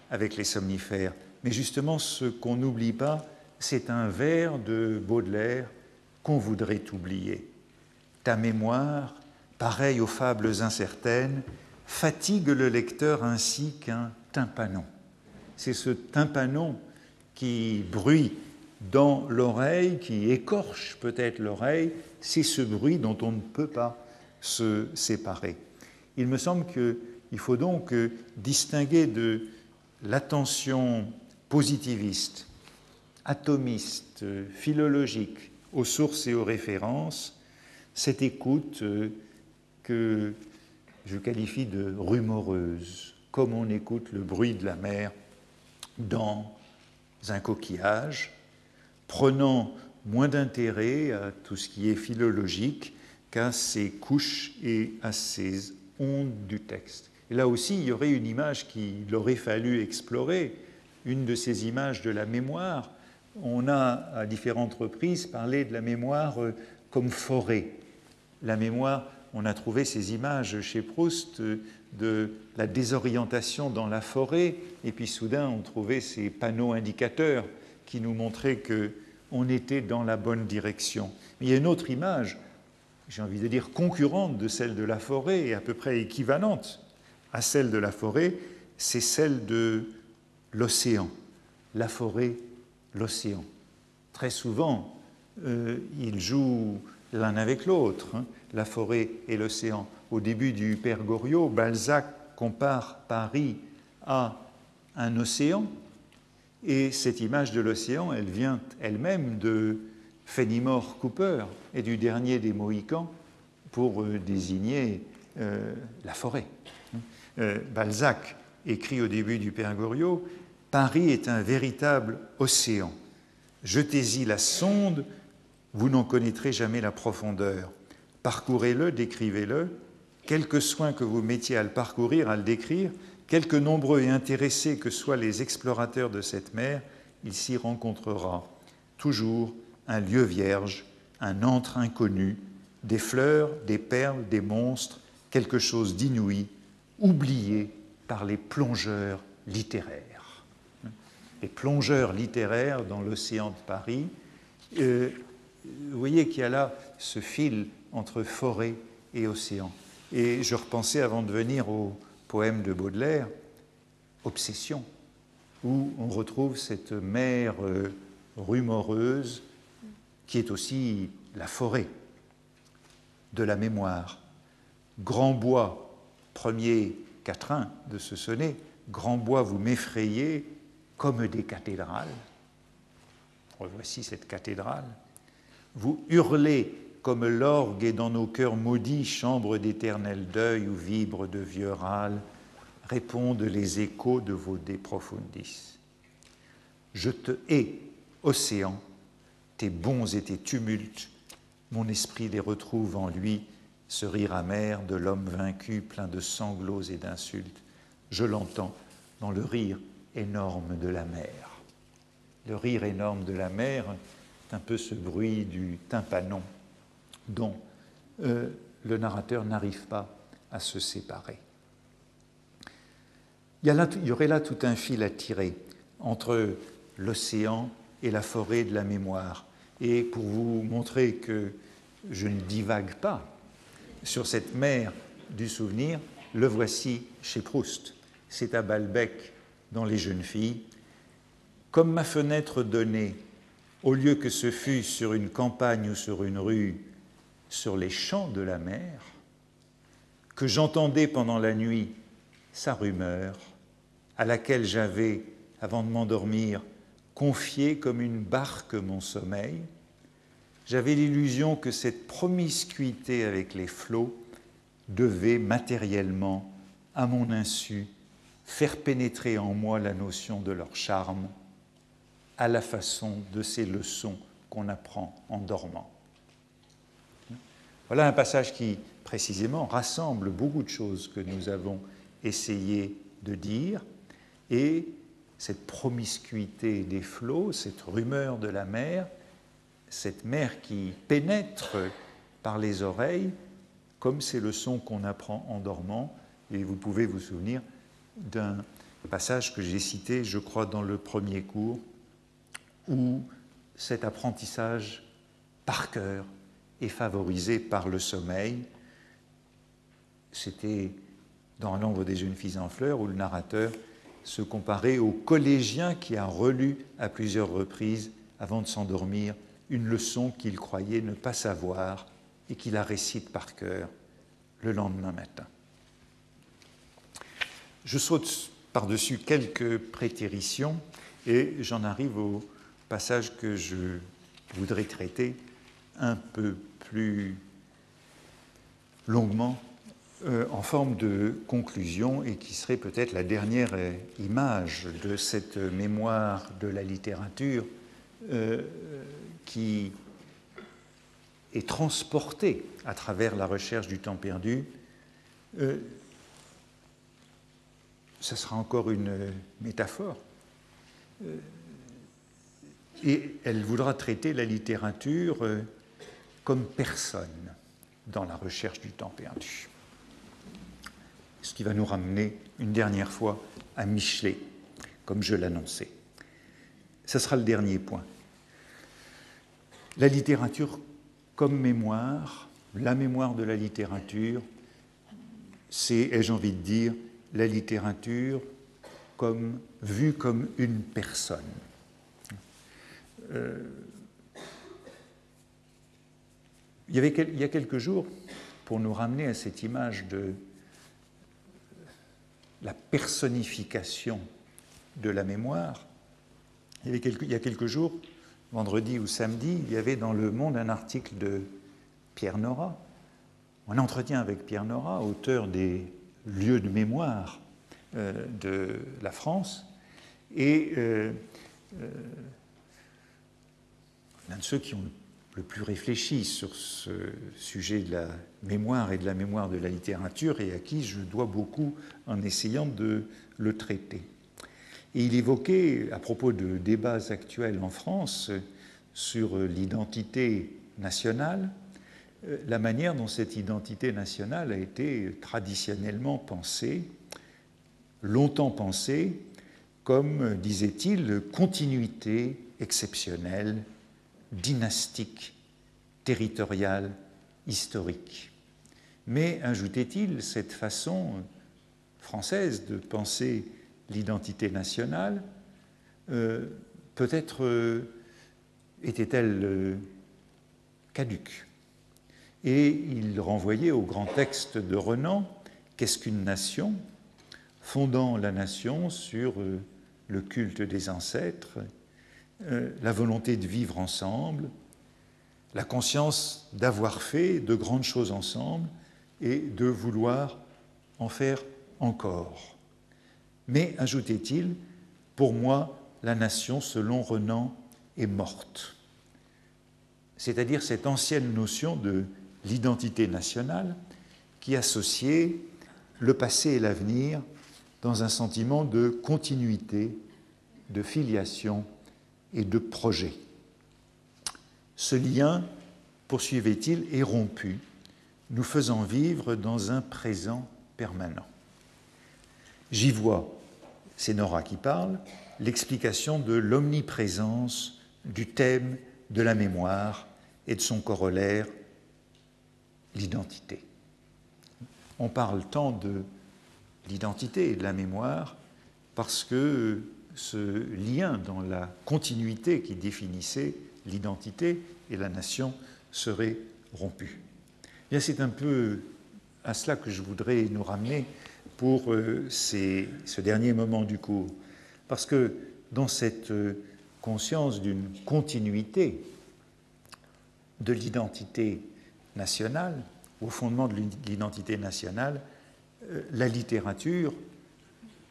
avec les somnifères, mais justement ce qu'on n'oublie pas, c'est un vers de Baudelaire qu'on voudrait oublier. Ta mémoire, pareille aux fables incertaines, fatigue le lecteur ainsi qu'un tympanon. C'est ce tympanon qui bruit dans l'oreille, qui écorche peut-être l'oreille, c'est ce bruit dont on ne peut pas se séparer. Il me semble qu'il faut donc distinguer de l'attention positiviste, atomiste, philologique aux sources et aux références, cette écoute euh, que je qualifie de rumoreuse, comme on écoute le bruit de la mer dans un coquillage, prenant moins d'intérêt à tout ce qui est philologique qu'à ces couches et à ces ondes du texte. Et là aussi, il y aurait une image qu'il aurait fallu explorer, une de ces images de la mémoire. On a à différentes reprises parlé de la mémoire euh, comme forêt. La mémoire, on a trouvé ces images chez Proust euh, de la désorientation dans la forêt, et puis soudain on trouvait ces panneaux indicateurs qui nous montraient qu'on était dans la bonne direction. Mais il y a une autre image, j'ai envie de dire concurrente de celle de la forêt, et à peu près équivalente à celle de la forêt, c'est celle de l'océan. La forêt, l'océan. Très souvent, euh, ils jouent l'un avec l'autre, hein, la forêt et l'océan. Au début du Père Goriot, Balzac compare Paris à un océan, et cette image de l'océan, elle vient elle-même de Fenimore Cooper et du dernier des Mohicans pour euh, désigner euh, la forêt. Euh, Balzac écrit au début du Père Goriot Paris est un véritable océan. Jetez-y la sonde, vous n'en connaîtrez jamais la profondeur. Parcourez-le, décrivez-le. Quelque soin que vous mettiez à le parcourir, à le décrire, Quelque nombreux et intéressés que soient les explorateurs de cette mer, il s'y rencontrera toujours un lieu vierge, un antre inconnu, des fleurs, des perles, des monstres, quelque chose d'inouï, oublié par les plongeurs littéraires. Les plongeurs littéraires dans l'océan de Paris, euh, vous voyez qu'il y a là ce fil entre forêt et océan. Et je repensais avant de venir au poème de Baudelaire, Obsession, où on retrouve cette mer euh, rumoreuse qui est aussi la forêt de la mémoire. Grand bois, premier quatrain de ce sonnet, Grand bois, vous m'effrayez comme des cathédrales. Revoici cette cathédrale. Vous hurlez comme l'orgue est dans nos cœurs maudits, chambre d'éternel deuil où vibrent de vieux râles, répondent les échos de vos de profundis. Je te hais, océan, tes bons et tes tumultes, mon esprit les retrouve en lui, ce rire amer de l'homme vaincu, plein de sanglots et d'insultes. Je l'entends dans le rire énorme de la mer. Le rire énorme de la mer, c'est un peu ce bruit du tympanon dont euh, le narrateur n'arrive pas à se séparer. Il y, aurait là tout un fil à tirer entre l'océan et la forêt de la mémoire. Et pour vous montrer que je ne divague pas sur cette mer du souvenir, le voici chez Proust. C'est à Balbec dans Les jeunes filles. Comme ma fenêtre donnée, au lieu que ce fût sur une campagne ou sur une rue, sur les champs de la mer, que j'entendais pendant la nuit sa rumeur, à laquelle j'avais, avant de m'endormir, confié comme une barque mon sommeil, j'avais l'illusion que cette promiscuité avec les flots devait matériellement, à mon insu, faire pénétrer en moi la notion de leur charme à la façon de ces leçons qu'on apprend en dormant. Voilà un passage qui, précisément, rassemble beaucoup de choses que nous avons essayé de dire, et cette promiscuité des flots, cette rumeur de la mer, cette mer qui pénètre par les oreilles, comme ces leçons qu'on apprend en dormant, et vous pouvez vous souvenir d'un passage que j'ai cité, je crois, dans le premier cours, où cet apprentissage par cœur est favorisé par le sommeil. C'était dans l'ombre des jeunes filles en fleurs où le narrateur se comparait au collégien qui a relu à plusieurs reprises, avant de s'endormir, une leçon qu'il croyait ne pas savoir et qu'il la récite par cœur le lendemain matin. Je saute par-dessus quelques prétéritions et j'en arrive au passage que je voudrais traiter un peu plus longuement euh, en forme de conclusion et qui serait peut-être la dernière euh, image de cette mémoire de la littérature euh, qui est transportée à travers la recherche du temps perdu. ce sera encore une métaphore et elle voudra traiter la littérature comme personne dans la recherche du temps perdu. Ce qui va nous ramener une dernière fois à Michelet, comme je l'annonçais. Ce sera le dernier point. La littérature comme mémoire, la mémoire de la littérature, c'est, ai-je envie de dire, la littérature comme vue comme une personne. Euh, il, y avait, a quelques jours, pour nous ramener à cette image de la personnification de la mémoire, il y, avait a quelques jours, vendredi ou samedi, il y avait dans Le Monde un article de Pierre Nora, un entretien avec Pierre Nora, auteur des lieux de mémoire euh, de la France, et euh, l'un de ceux qui ont le plus réfléchi sur ce sujet de la mémoire et de la mémoire de la littérature et à qui je dois beaucoup en essayant de le traiter. Et il évoquait, à propos de débats actuels en France sur l'identité nationale, euh, la manière dont cette identité nationale a été traditionnellement pensée, longtemps pensée, comme, disait-il, continuité exceptionnelle, dynastique, territoriale, historique. Mais, ajoutait-il, cette façon française de penser l'identité nationale, euh, peut-être euh, était-elle caduque et il renvoyait au grand texte de Renan, Qu'est-ce qu'une nation? fondant la nation sur euh, le culte des ancêtres, euh, la volonté de vivre ensemble, la conscience d'avoir fait de grandes choses ensemble et de vouloir en faire encore. Mais, ajoutait-il, pour moi, la nation, selon Renan, est morte. C'est-à-dire cette ancienne notion de l'identité nationale qui associait le passé et l'avenir dans un sentiment de continuité, de filiation et de projet. Ce lien, poursuivait-il, est rompu, nous faisant vivre dans un présent permanent. J'y vois, c'est Nora qui parle, l'explication de l'omniprésence du thème de la mémoire et de son corollaire l'identité. On parle tant de l'identité et de la mémoire parce que ce lien dans la continuité qui définissait l'identité et la nation serait rompu. Bien, c'est un peu à cela que je voudrais nous ramener pour euh, ce dernier moment du cours. Parce que dans cette euh, conscience d'une continuité de l'identité nationale, au fondement de l'identité nationale, euh, la littérature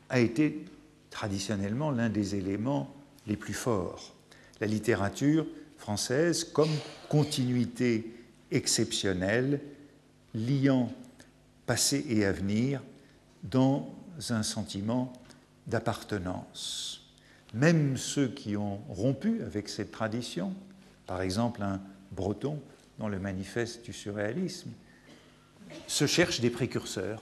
a été traditionnellement l'un des éléments les plus forts. La littérature française comme continuité exceptionnelle liant passé et avenir dans un sentiment d'appartenance. Même ceux qui ont rompu avec cette tradition, par exemple un breton dans le manifeste du surréalisme, se cherchent des précurseurs,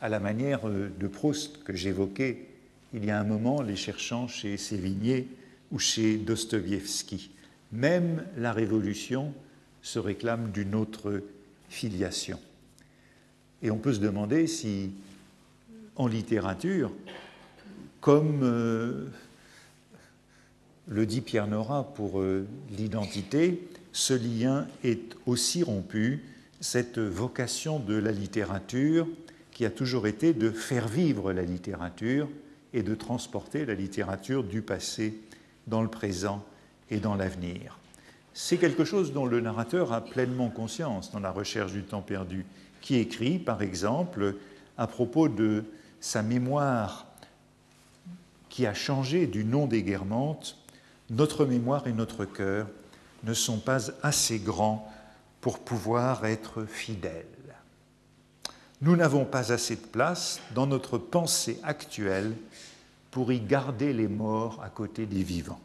à la manière euh, de Proust que j'évoquais il y a un moment, les cherchant chez Sévigné ou chez Dostoïevski. Même la Révolution se réclame d'une autre filiation. Et on peut se demander si, en littérature, comme euh, le dit Pierre Nora pour euh, l'identité, ce lien est aussi rompu, cette vocation de la littérature qui a toujours été de faire vivre la littérature et de transporter la littérature du passé dans le présent et dans l'avenir. C'est quelque chose dont le narrateur a pleinement conscience dans la recherche du temps perdu, qui écrit, par exemple, à propos de sa mémoire qui a changé du nom des guermantes, notre mémoire et notre cœur ne sont pas assez grands pour pouvoir être fidèles. Nous n'avons pas assez de place dans notre pensée actuelle pour y garder les morts à côté des vivants.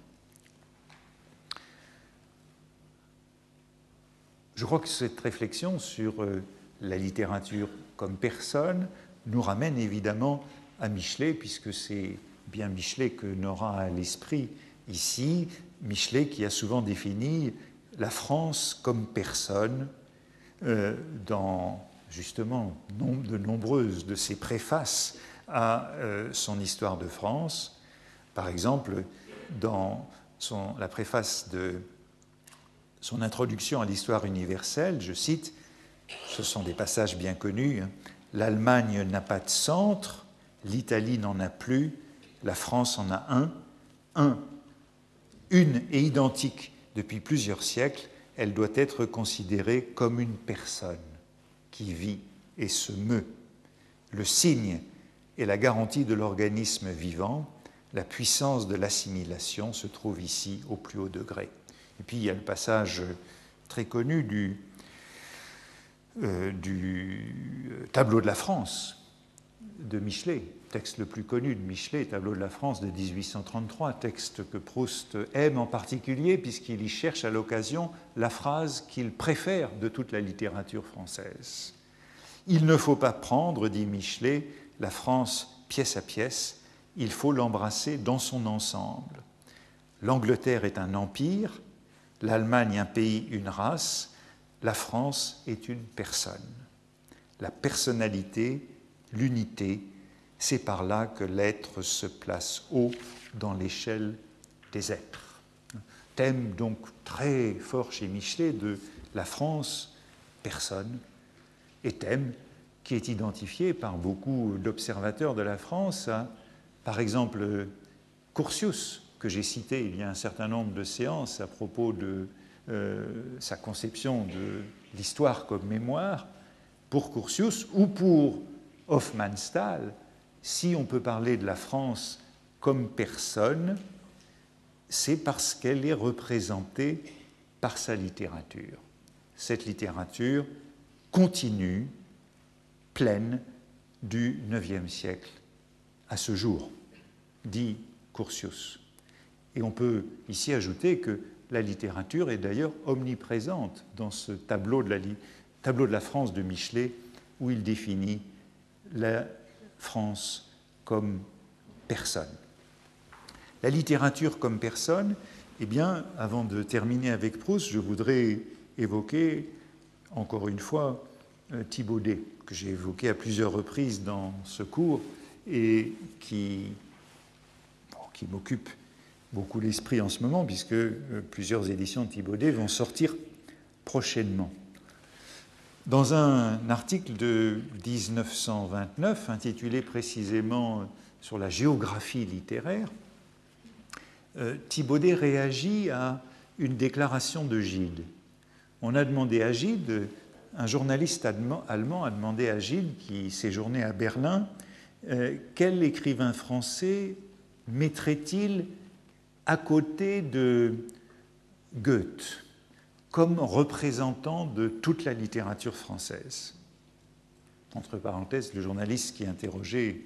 Je crois que cette réflexion sur euh, la littérature comme personne nous ramène évidemment à Michelet, puisque c'est bien Michelet que Nora à l'esprit ici, Michelet qui a souvent défini la France comme personne euh, dans justement de nombreuses de ses préfaces à euh, son histoire de France. Par exemple, dans la préface de son introduction à l'histoire universelle, je cite, ce sont des passages bien connus, hein, l'Allemagne n'a pas de centre, l'Italie n'en a plus, la France en a un, un, une et identique depuis plusieurs siècles, elle doit être considérée comme une personne qui vit et se meut. Le signe et la garantie de l'organisme vivant, la puissance de l'assimilation se trouve ici au plus haut degré. Et puis il y a le passage très connu du, euh, du tableau de la France de Michelet, texte le plus connu de Michelet, tableau de la France de 1833, texte que Proust aime en particulier puisqu'il y cherche à l'occasion la phrase qu'il préfère de toute la littérature française. Il ne faut pas prendre, dit Michelet, la France pièce à pièce, il faut l'embrasser dans son ensemble. L'Angleterre est un empire, l'Allemagne un pays, une race, la France est une personne. La personnalité, l'unité, c'est par là que l'être se place haut dans l'échelle des êtres. Thème donc très fort chez Michelet de la France, personne, et thème qui est identifié par beaucoup d'observateurs de la France à, par exemple, Curtius, que j'ai cité il y a un certain nombre de séances à propos de euh, sa conception de l'histoire comme mémoire, pour Curtius ou pour Hofmannsthal, si on peut parler de la France comme personne, c'est parce qu'elle est représentée par sa littérature. Cette littérature continue, pleine du IXe siècle à ce jour, dit Curtius. Et on peut ici ajouter que la littérature est d'ailleurs omniprésente dans ce tableau de, la, France de Michelet, où il définit la France comme personne. La littérature comme personne, eh bien, avant de terminer avec Proust, je voudrais évoquer encore une fois euh, Thibaudet, que j'ai évoqué à plusieurs reprises dans ce cours et qui, qui m'occupe beaucoup l'esprit en ce moment, puisque euh, plusieurs éditions de Thibaudet vont sortir prochainement. Dans un article de 1929 intitulé précisément sur la géographie littéraire, euh, Thibaudet réagit à une déclaration de Gide. On a demandé à Gide, un journaliste allemand a demandé à Gide, qui séjournait à Berlin, euh, quel écrivain français mettrait-il à côté de Goethe? Comme représentant de toute la littérature française. Entre parenthèses, le journaliste qui interrogeait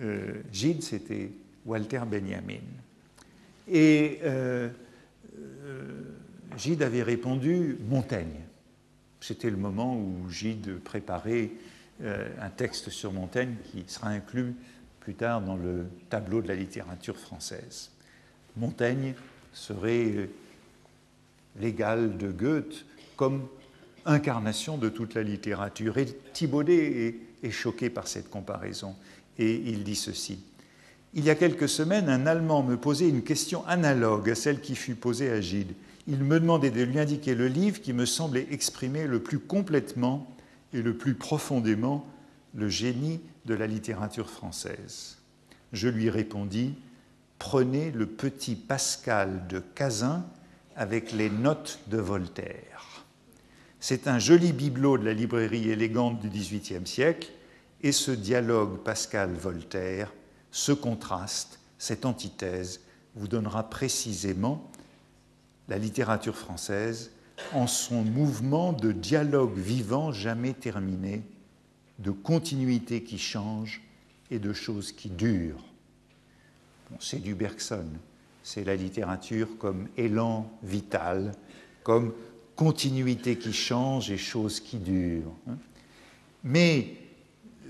euh, Gide, c'était Walter Benjamin. Et euh, euh, Gide avait répondu Montaigne. C'était le moment où Gide préparait un texte sur Montaigne qui sera inclus plus tard dans le tableau de la littérature française. Montaigne serait l'égal de Goethe comme incarnation de toute la littérature. Et Thibaudet est, choqué par cette comparaison. Et il dit ceci. Il y a quelques semaines, un Allemand me posait une question analogue à celle qui fut posée à Gide. Il me demandait de lui indiquer le livre qui me semblait exprimer le plus complètement et le plus profondément le génie de la littérature française. Je lui répondis Prenez le petit Pascal de Cazin avec les notes de Voltaire. C'est un joli bibelot de la librairie élégante du XVIIIe siècle, et ce dialogue Pascal-Voltaire, ce contraste, cette antithèse, vous donnera précisément la littérature française en son mouvement de dialogue vivant jamais terminé, de continuité qui change et de choses qui durent. C'est du Bergson, c'est la littérature comme élan vital, comme continuité qui change et choses qui durent. Hein. Mais,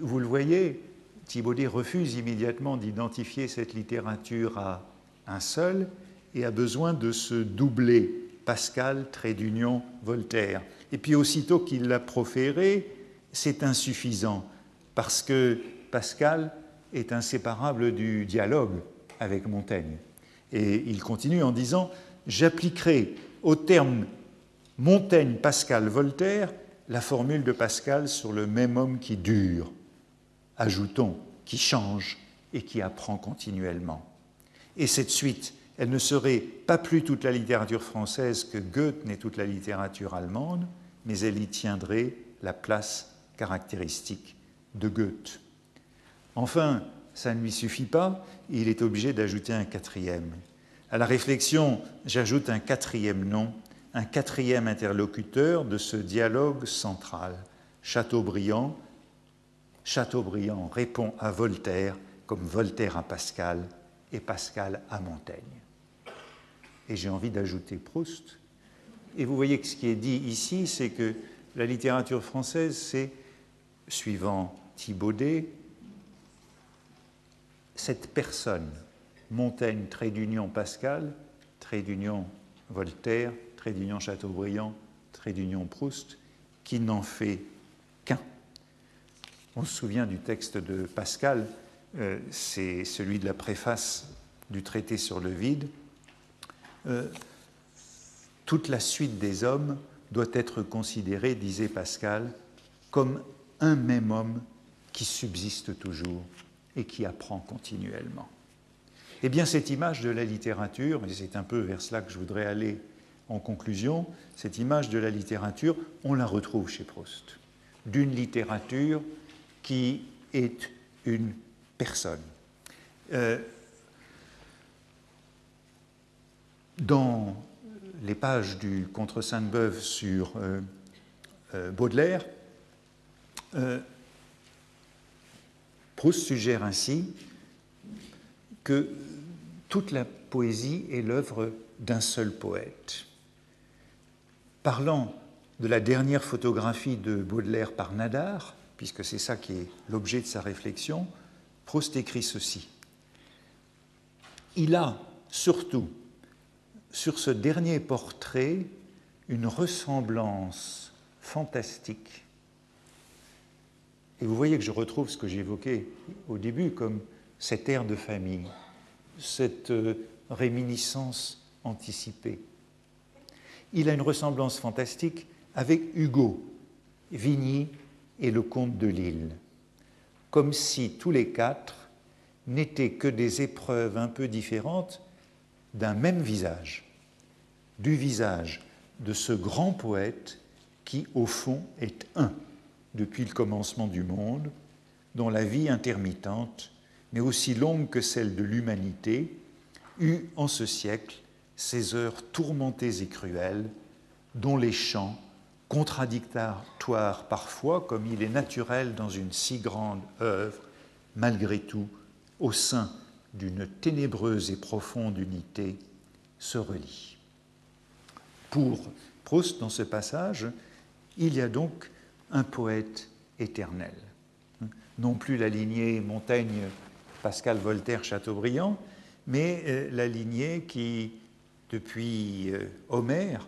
vous le voyez, Thibaudet refuse immédiatement d'identifier cette littérature à un seul et a besoin de se doubler. Pascal, trait d'union, Voltaire. Et puis aussitôt qu'il l'a proféré, c'est insuffisant, parce que Pascal est inséparable du dialogue avec Montaigne. Et il continue en disant J'appliquerai au terme Montaigne, Pascal, Voltaire la formule de Pascal sur le même homme qui dure. Ajoutons, qui change et qui apprend continuellement. Et cette suite, elle ne serait pas plus toute la littérature française que Goethe n'est toute la littérature allemande, mais elle y tiendrait la place caractéristique de Goethe. Enfin, ça ne lui suffit pas, il est obligé d'ajouter un quatrième. À la réflexion, j'ajoute un quatrième nom, un quatrième interlocuteur de ce dialogue central. Chateaubriand, Chateaubriand répond à Voltaire comme Voltaire à Pascal et Pascal à Montaigne. Et j'ai envie d'ajouter Proust. Et vous voyez que ce qui est dit ici, c'est que la littérature française, c'est, suivant Thibaudet, cette personne, Montaigne, trait d'union Pascal, trait d'union Voltaire, trait d'union Chateaubriand, trait d'union Proust, qui n'en fait qu'un. On se souvient du texte de Pascal, euh, c'est celui de la préface du traité sur le vide. Euh, toute la suite des hommes doit être considérée, disait Pascal, comme un même homme qui subsiste toujours et qui apprend continuellement. Eh bien, cette image de la littérature, et c'est un peu vers cela que je voudrais aller en conclusion, cette image de la littérature, on la retrouve chez Proust, d'une littérature qui est une personne. Euh, dans les pages du Contre Sainte-Beuve sur euh, euh, Baudelaire, Proust suggère ainsi que toute la poésie est l'œuvre d'un seul poète. Parlant de la dernière photographie de Baudelaire par Nadar, puisque c'est ça qui est l'objet de sa réflexion, Proust écrit ceci. Il a surtout sur ce dernier portrait une ressemblance fantastique. Et vous voyez que je retrouve ce que j'évoquais au début comme cet air de famille, cette euh, réminiscence anticipée. Il a une ressemblance fantastique avec Hugo, Vigny et le comte de Lille, comme si tous les quatre n'étaient que des épreuves un peu différentes d'un même visage, du visage de ce grand poète qui, au fond, est un depuis le commencement du monde, dont la vie intermittente mais aussi longue que celle de l'humanité, eut en ce siècle ces heures tourmentées et cruelles, dont les chants, contradictoires parfois, comme il est naturel dans une si grande œuvre, malgré tout, au sein d'une ténébreuse et profonde unité, se relient. Pour Proust, dans ce passage, il y a donc un poète éternel. Non plus la lignée Montaigne Pascal Voltaire Chateaubriand, mais euh, la lignée qui, depuis euh, Homère,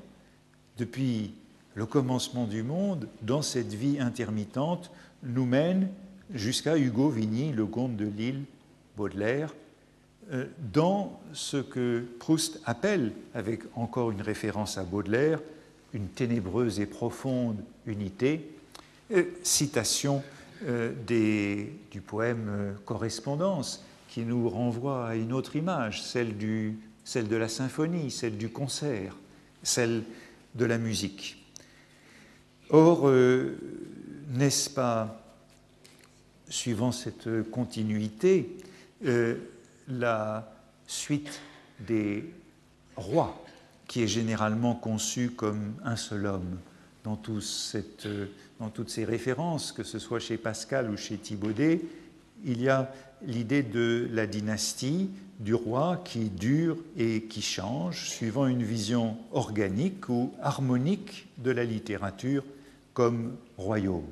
depuis le commencement du monde, dans cette vie intermittente, nous mène jusqu'à Hugo Vigny, le comte de Lille, Baudelaire, euh, dans ce que Proust appelle, avec encore une référence à Baudelaire, une ténébreuse et profonde unité, citation euh, du poème euh, Correspondance, qui nous renvoie à une autre image, celle, de la symphonie, celle du concert, celle de la musique. Or, euh, n'est-ce pas, suivant cette continuité, la suite des rois, qui est généralement conçue comme un seul homme? Cette dans toutes ces références, que ce soit chez Pascal ou chez Thibaudet, il y a l'idée de la dynastie, du roi qui dure et qui change, suivant une vision organique ou harmonique de la littérature comme royaume.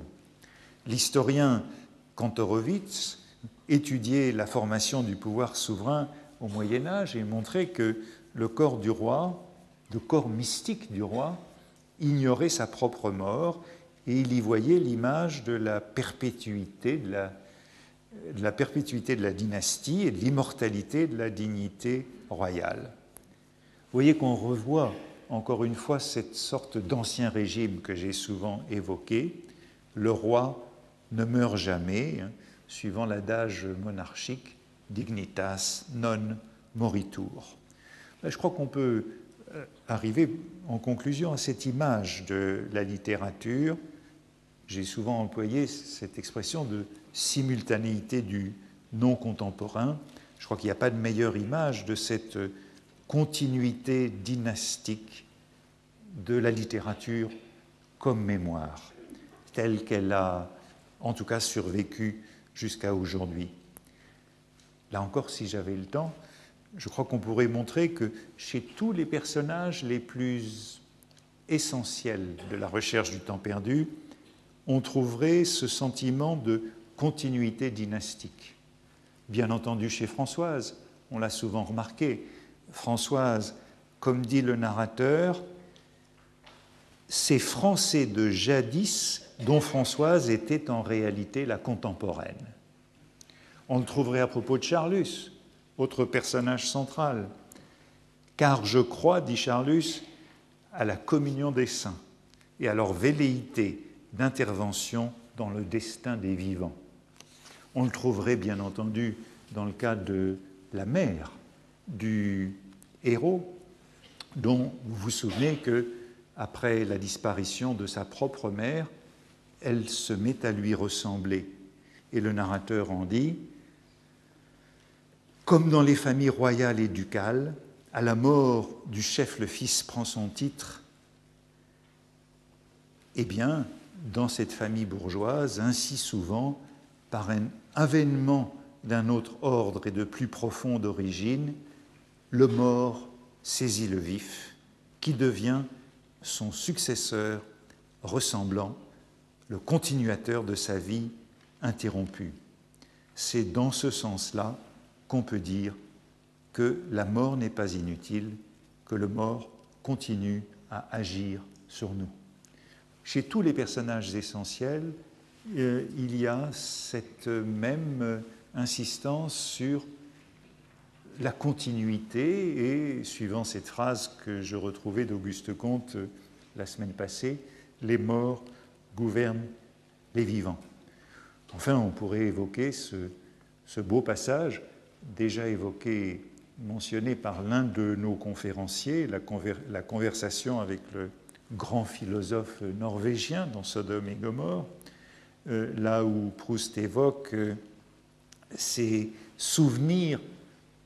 L'historien Kantorowicz étudiait la formation du pouvoir souverain au Moyen Âge et montrait que le corps du roi, le corps mystique du roi, ignorait sa propre mort et il y voyait l'image de la perpétuité de la, perpétuité de la dynastie et de l'immortalité de la dignité royale. Vous voyez qu'on revoit encore une fois cette sorte d'ancien régime que j'ai souvent évoqué. Le roi ne meurt jamais, hein, suivant l'adage monarchique dignitas non moritur. Je crois qu'on peut arriver en conclusion à cette image de la littérature j'ai souvent employé cette expression de simultanéité du non contemporain. Je crois qu'il n'y a pas de meilleure image de cette continuité dynastique de la littérature comme mémoire, telle qu'elle a en tout cas survécu jusqu'à aujourd'hui. Là encore, si j'avais le temps, je crois qu'on pourrait montrer que chez tous les personnages les plus essentiels de la recherche du temps perdu, on trouverait ce sentiment de continuité dynastique. Bien entendu chez Françoise, on l'a souvent remarqué, Françoise, comme dit le narrateur, ces Français de jadis dont Françoise était en réalité la contemporaine. On le trouverait à propos de Charlus, autre personnage central. Car je crois, dit Charlus, à la communion des saints et à leur velléité d'intervention dans le destin des vivants. On le trouverait bien entendu dans le cas de la mère du héros, dont vous vous souvenez que, après la disparition de sa propre mère, elle se met à lui ressembler. Et le narrateur en dit Comme dans les familles royales et ducales, à la mort du chef, le fils prend son titre. Eh bien, dans cette famille bourgeoise, ainsi souvent, par un avènement d'un autre ordre et de plus profonde origine, le mort saisit le vif, qui devient son successeur ressemblant, le continuateur de sa vie interrompue. C'est dans ce sens-là qu'on peut dire que la mort n'est pas inutile, que le mort continue à agir sur nous. Chez tous les personnages essentiels, euh, il y a cette même insistance sur la continuité et, suivant cette phrase que je retrouvais d'Auguste Comte euh, la semaine passée, les morts gouvernent les vivants. Enfin, on pourrait évoquer ce, beau passage, déjà évoqué, mentionné par l'un de nos conférenciers, la, conversation avec le grand philosophe norvégien dans Sodome et Gomorre, euh, là où Proust évoque euh, ces souvenirs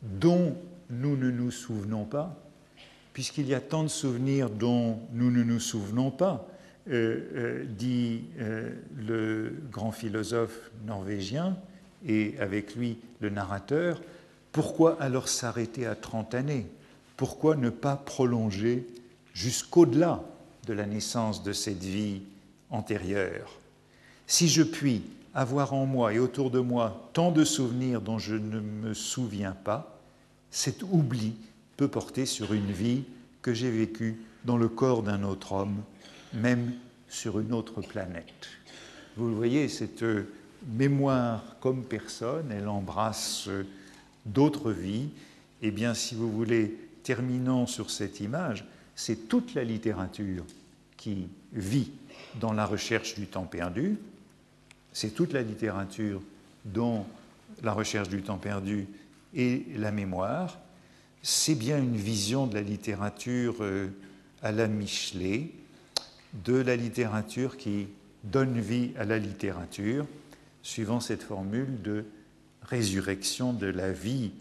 dont nous ne nous souvenons pas, puisqu'il y a tant de souvenirs dont nous ne nous souvenons pas, euh, dit le grand philosophe norvégien, et avec lui le narrateur, pourquoi alors s'arrêter à 30 années? Pourquoi ne pas prolonger jusqu'au-delà de la naissance de cette vie antérieure? Si je puis avoir en moi et autour de moi tant de souvenirs dont je ne me souviens pas, cet oubli peut porter sur une vie que j'ai vécue dans le corps d'un autre homme, même sur une autre planète. Vous le voyez, cette mémoire comme personne, elle embrasse d'autres vies. Eh bien, si vous voulez, terminons sur cette image, c'est toute la littérature qui vit dans la recherche du temps perdu, c'est toute la littérature dont la recherche du temps perdu et la mémoire. C'est bien une vision de la littérature euh, à la Michelet, de la littérature qui donne vie à la littérature, suivant cette formule de résurrection de la vie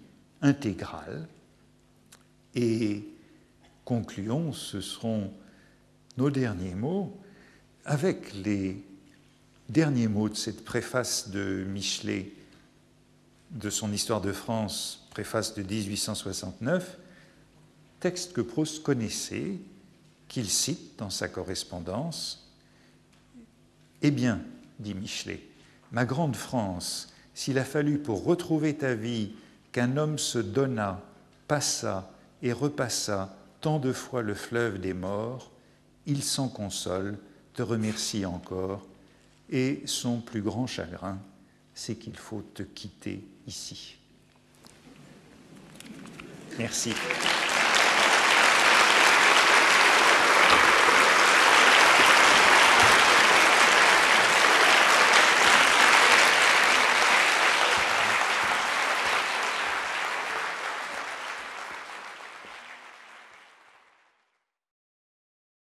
intégrale. Et concluons, ce seront nos derniers mots, avec les dernier mot de cette préface de Michelet de son Histoire de France, préface de 1869, texte que Proust connaissait, qu'il cite dans sa correspondance. Eh bien, dit Michelet, ma grande France, s'il a fallu pour retrouver ta vie qu'un homme se donna, passa et repassa tant de fois le fleuve des morts, il s'en console, te remercie encore et son plus grand chagrin, c'est qu'il faut te quitter ici. Merci.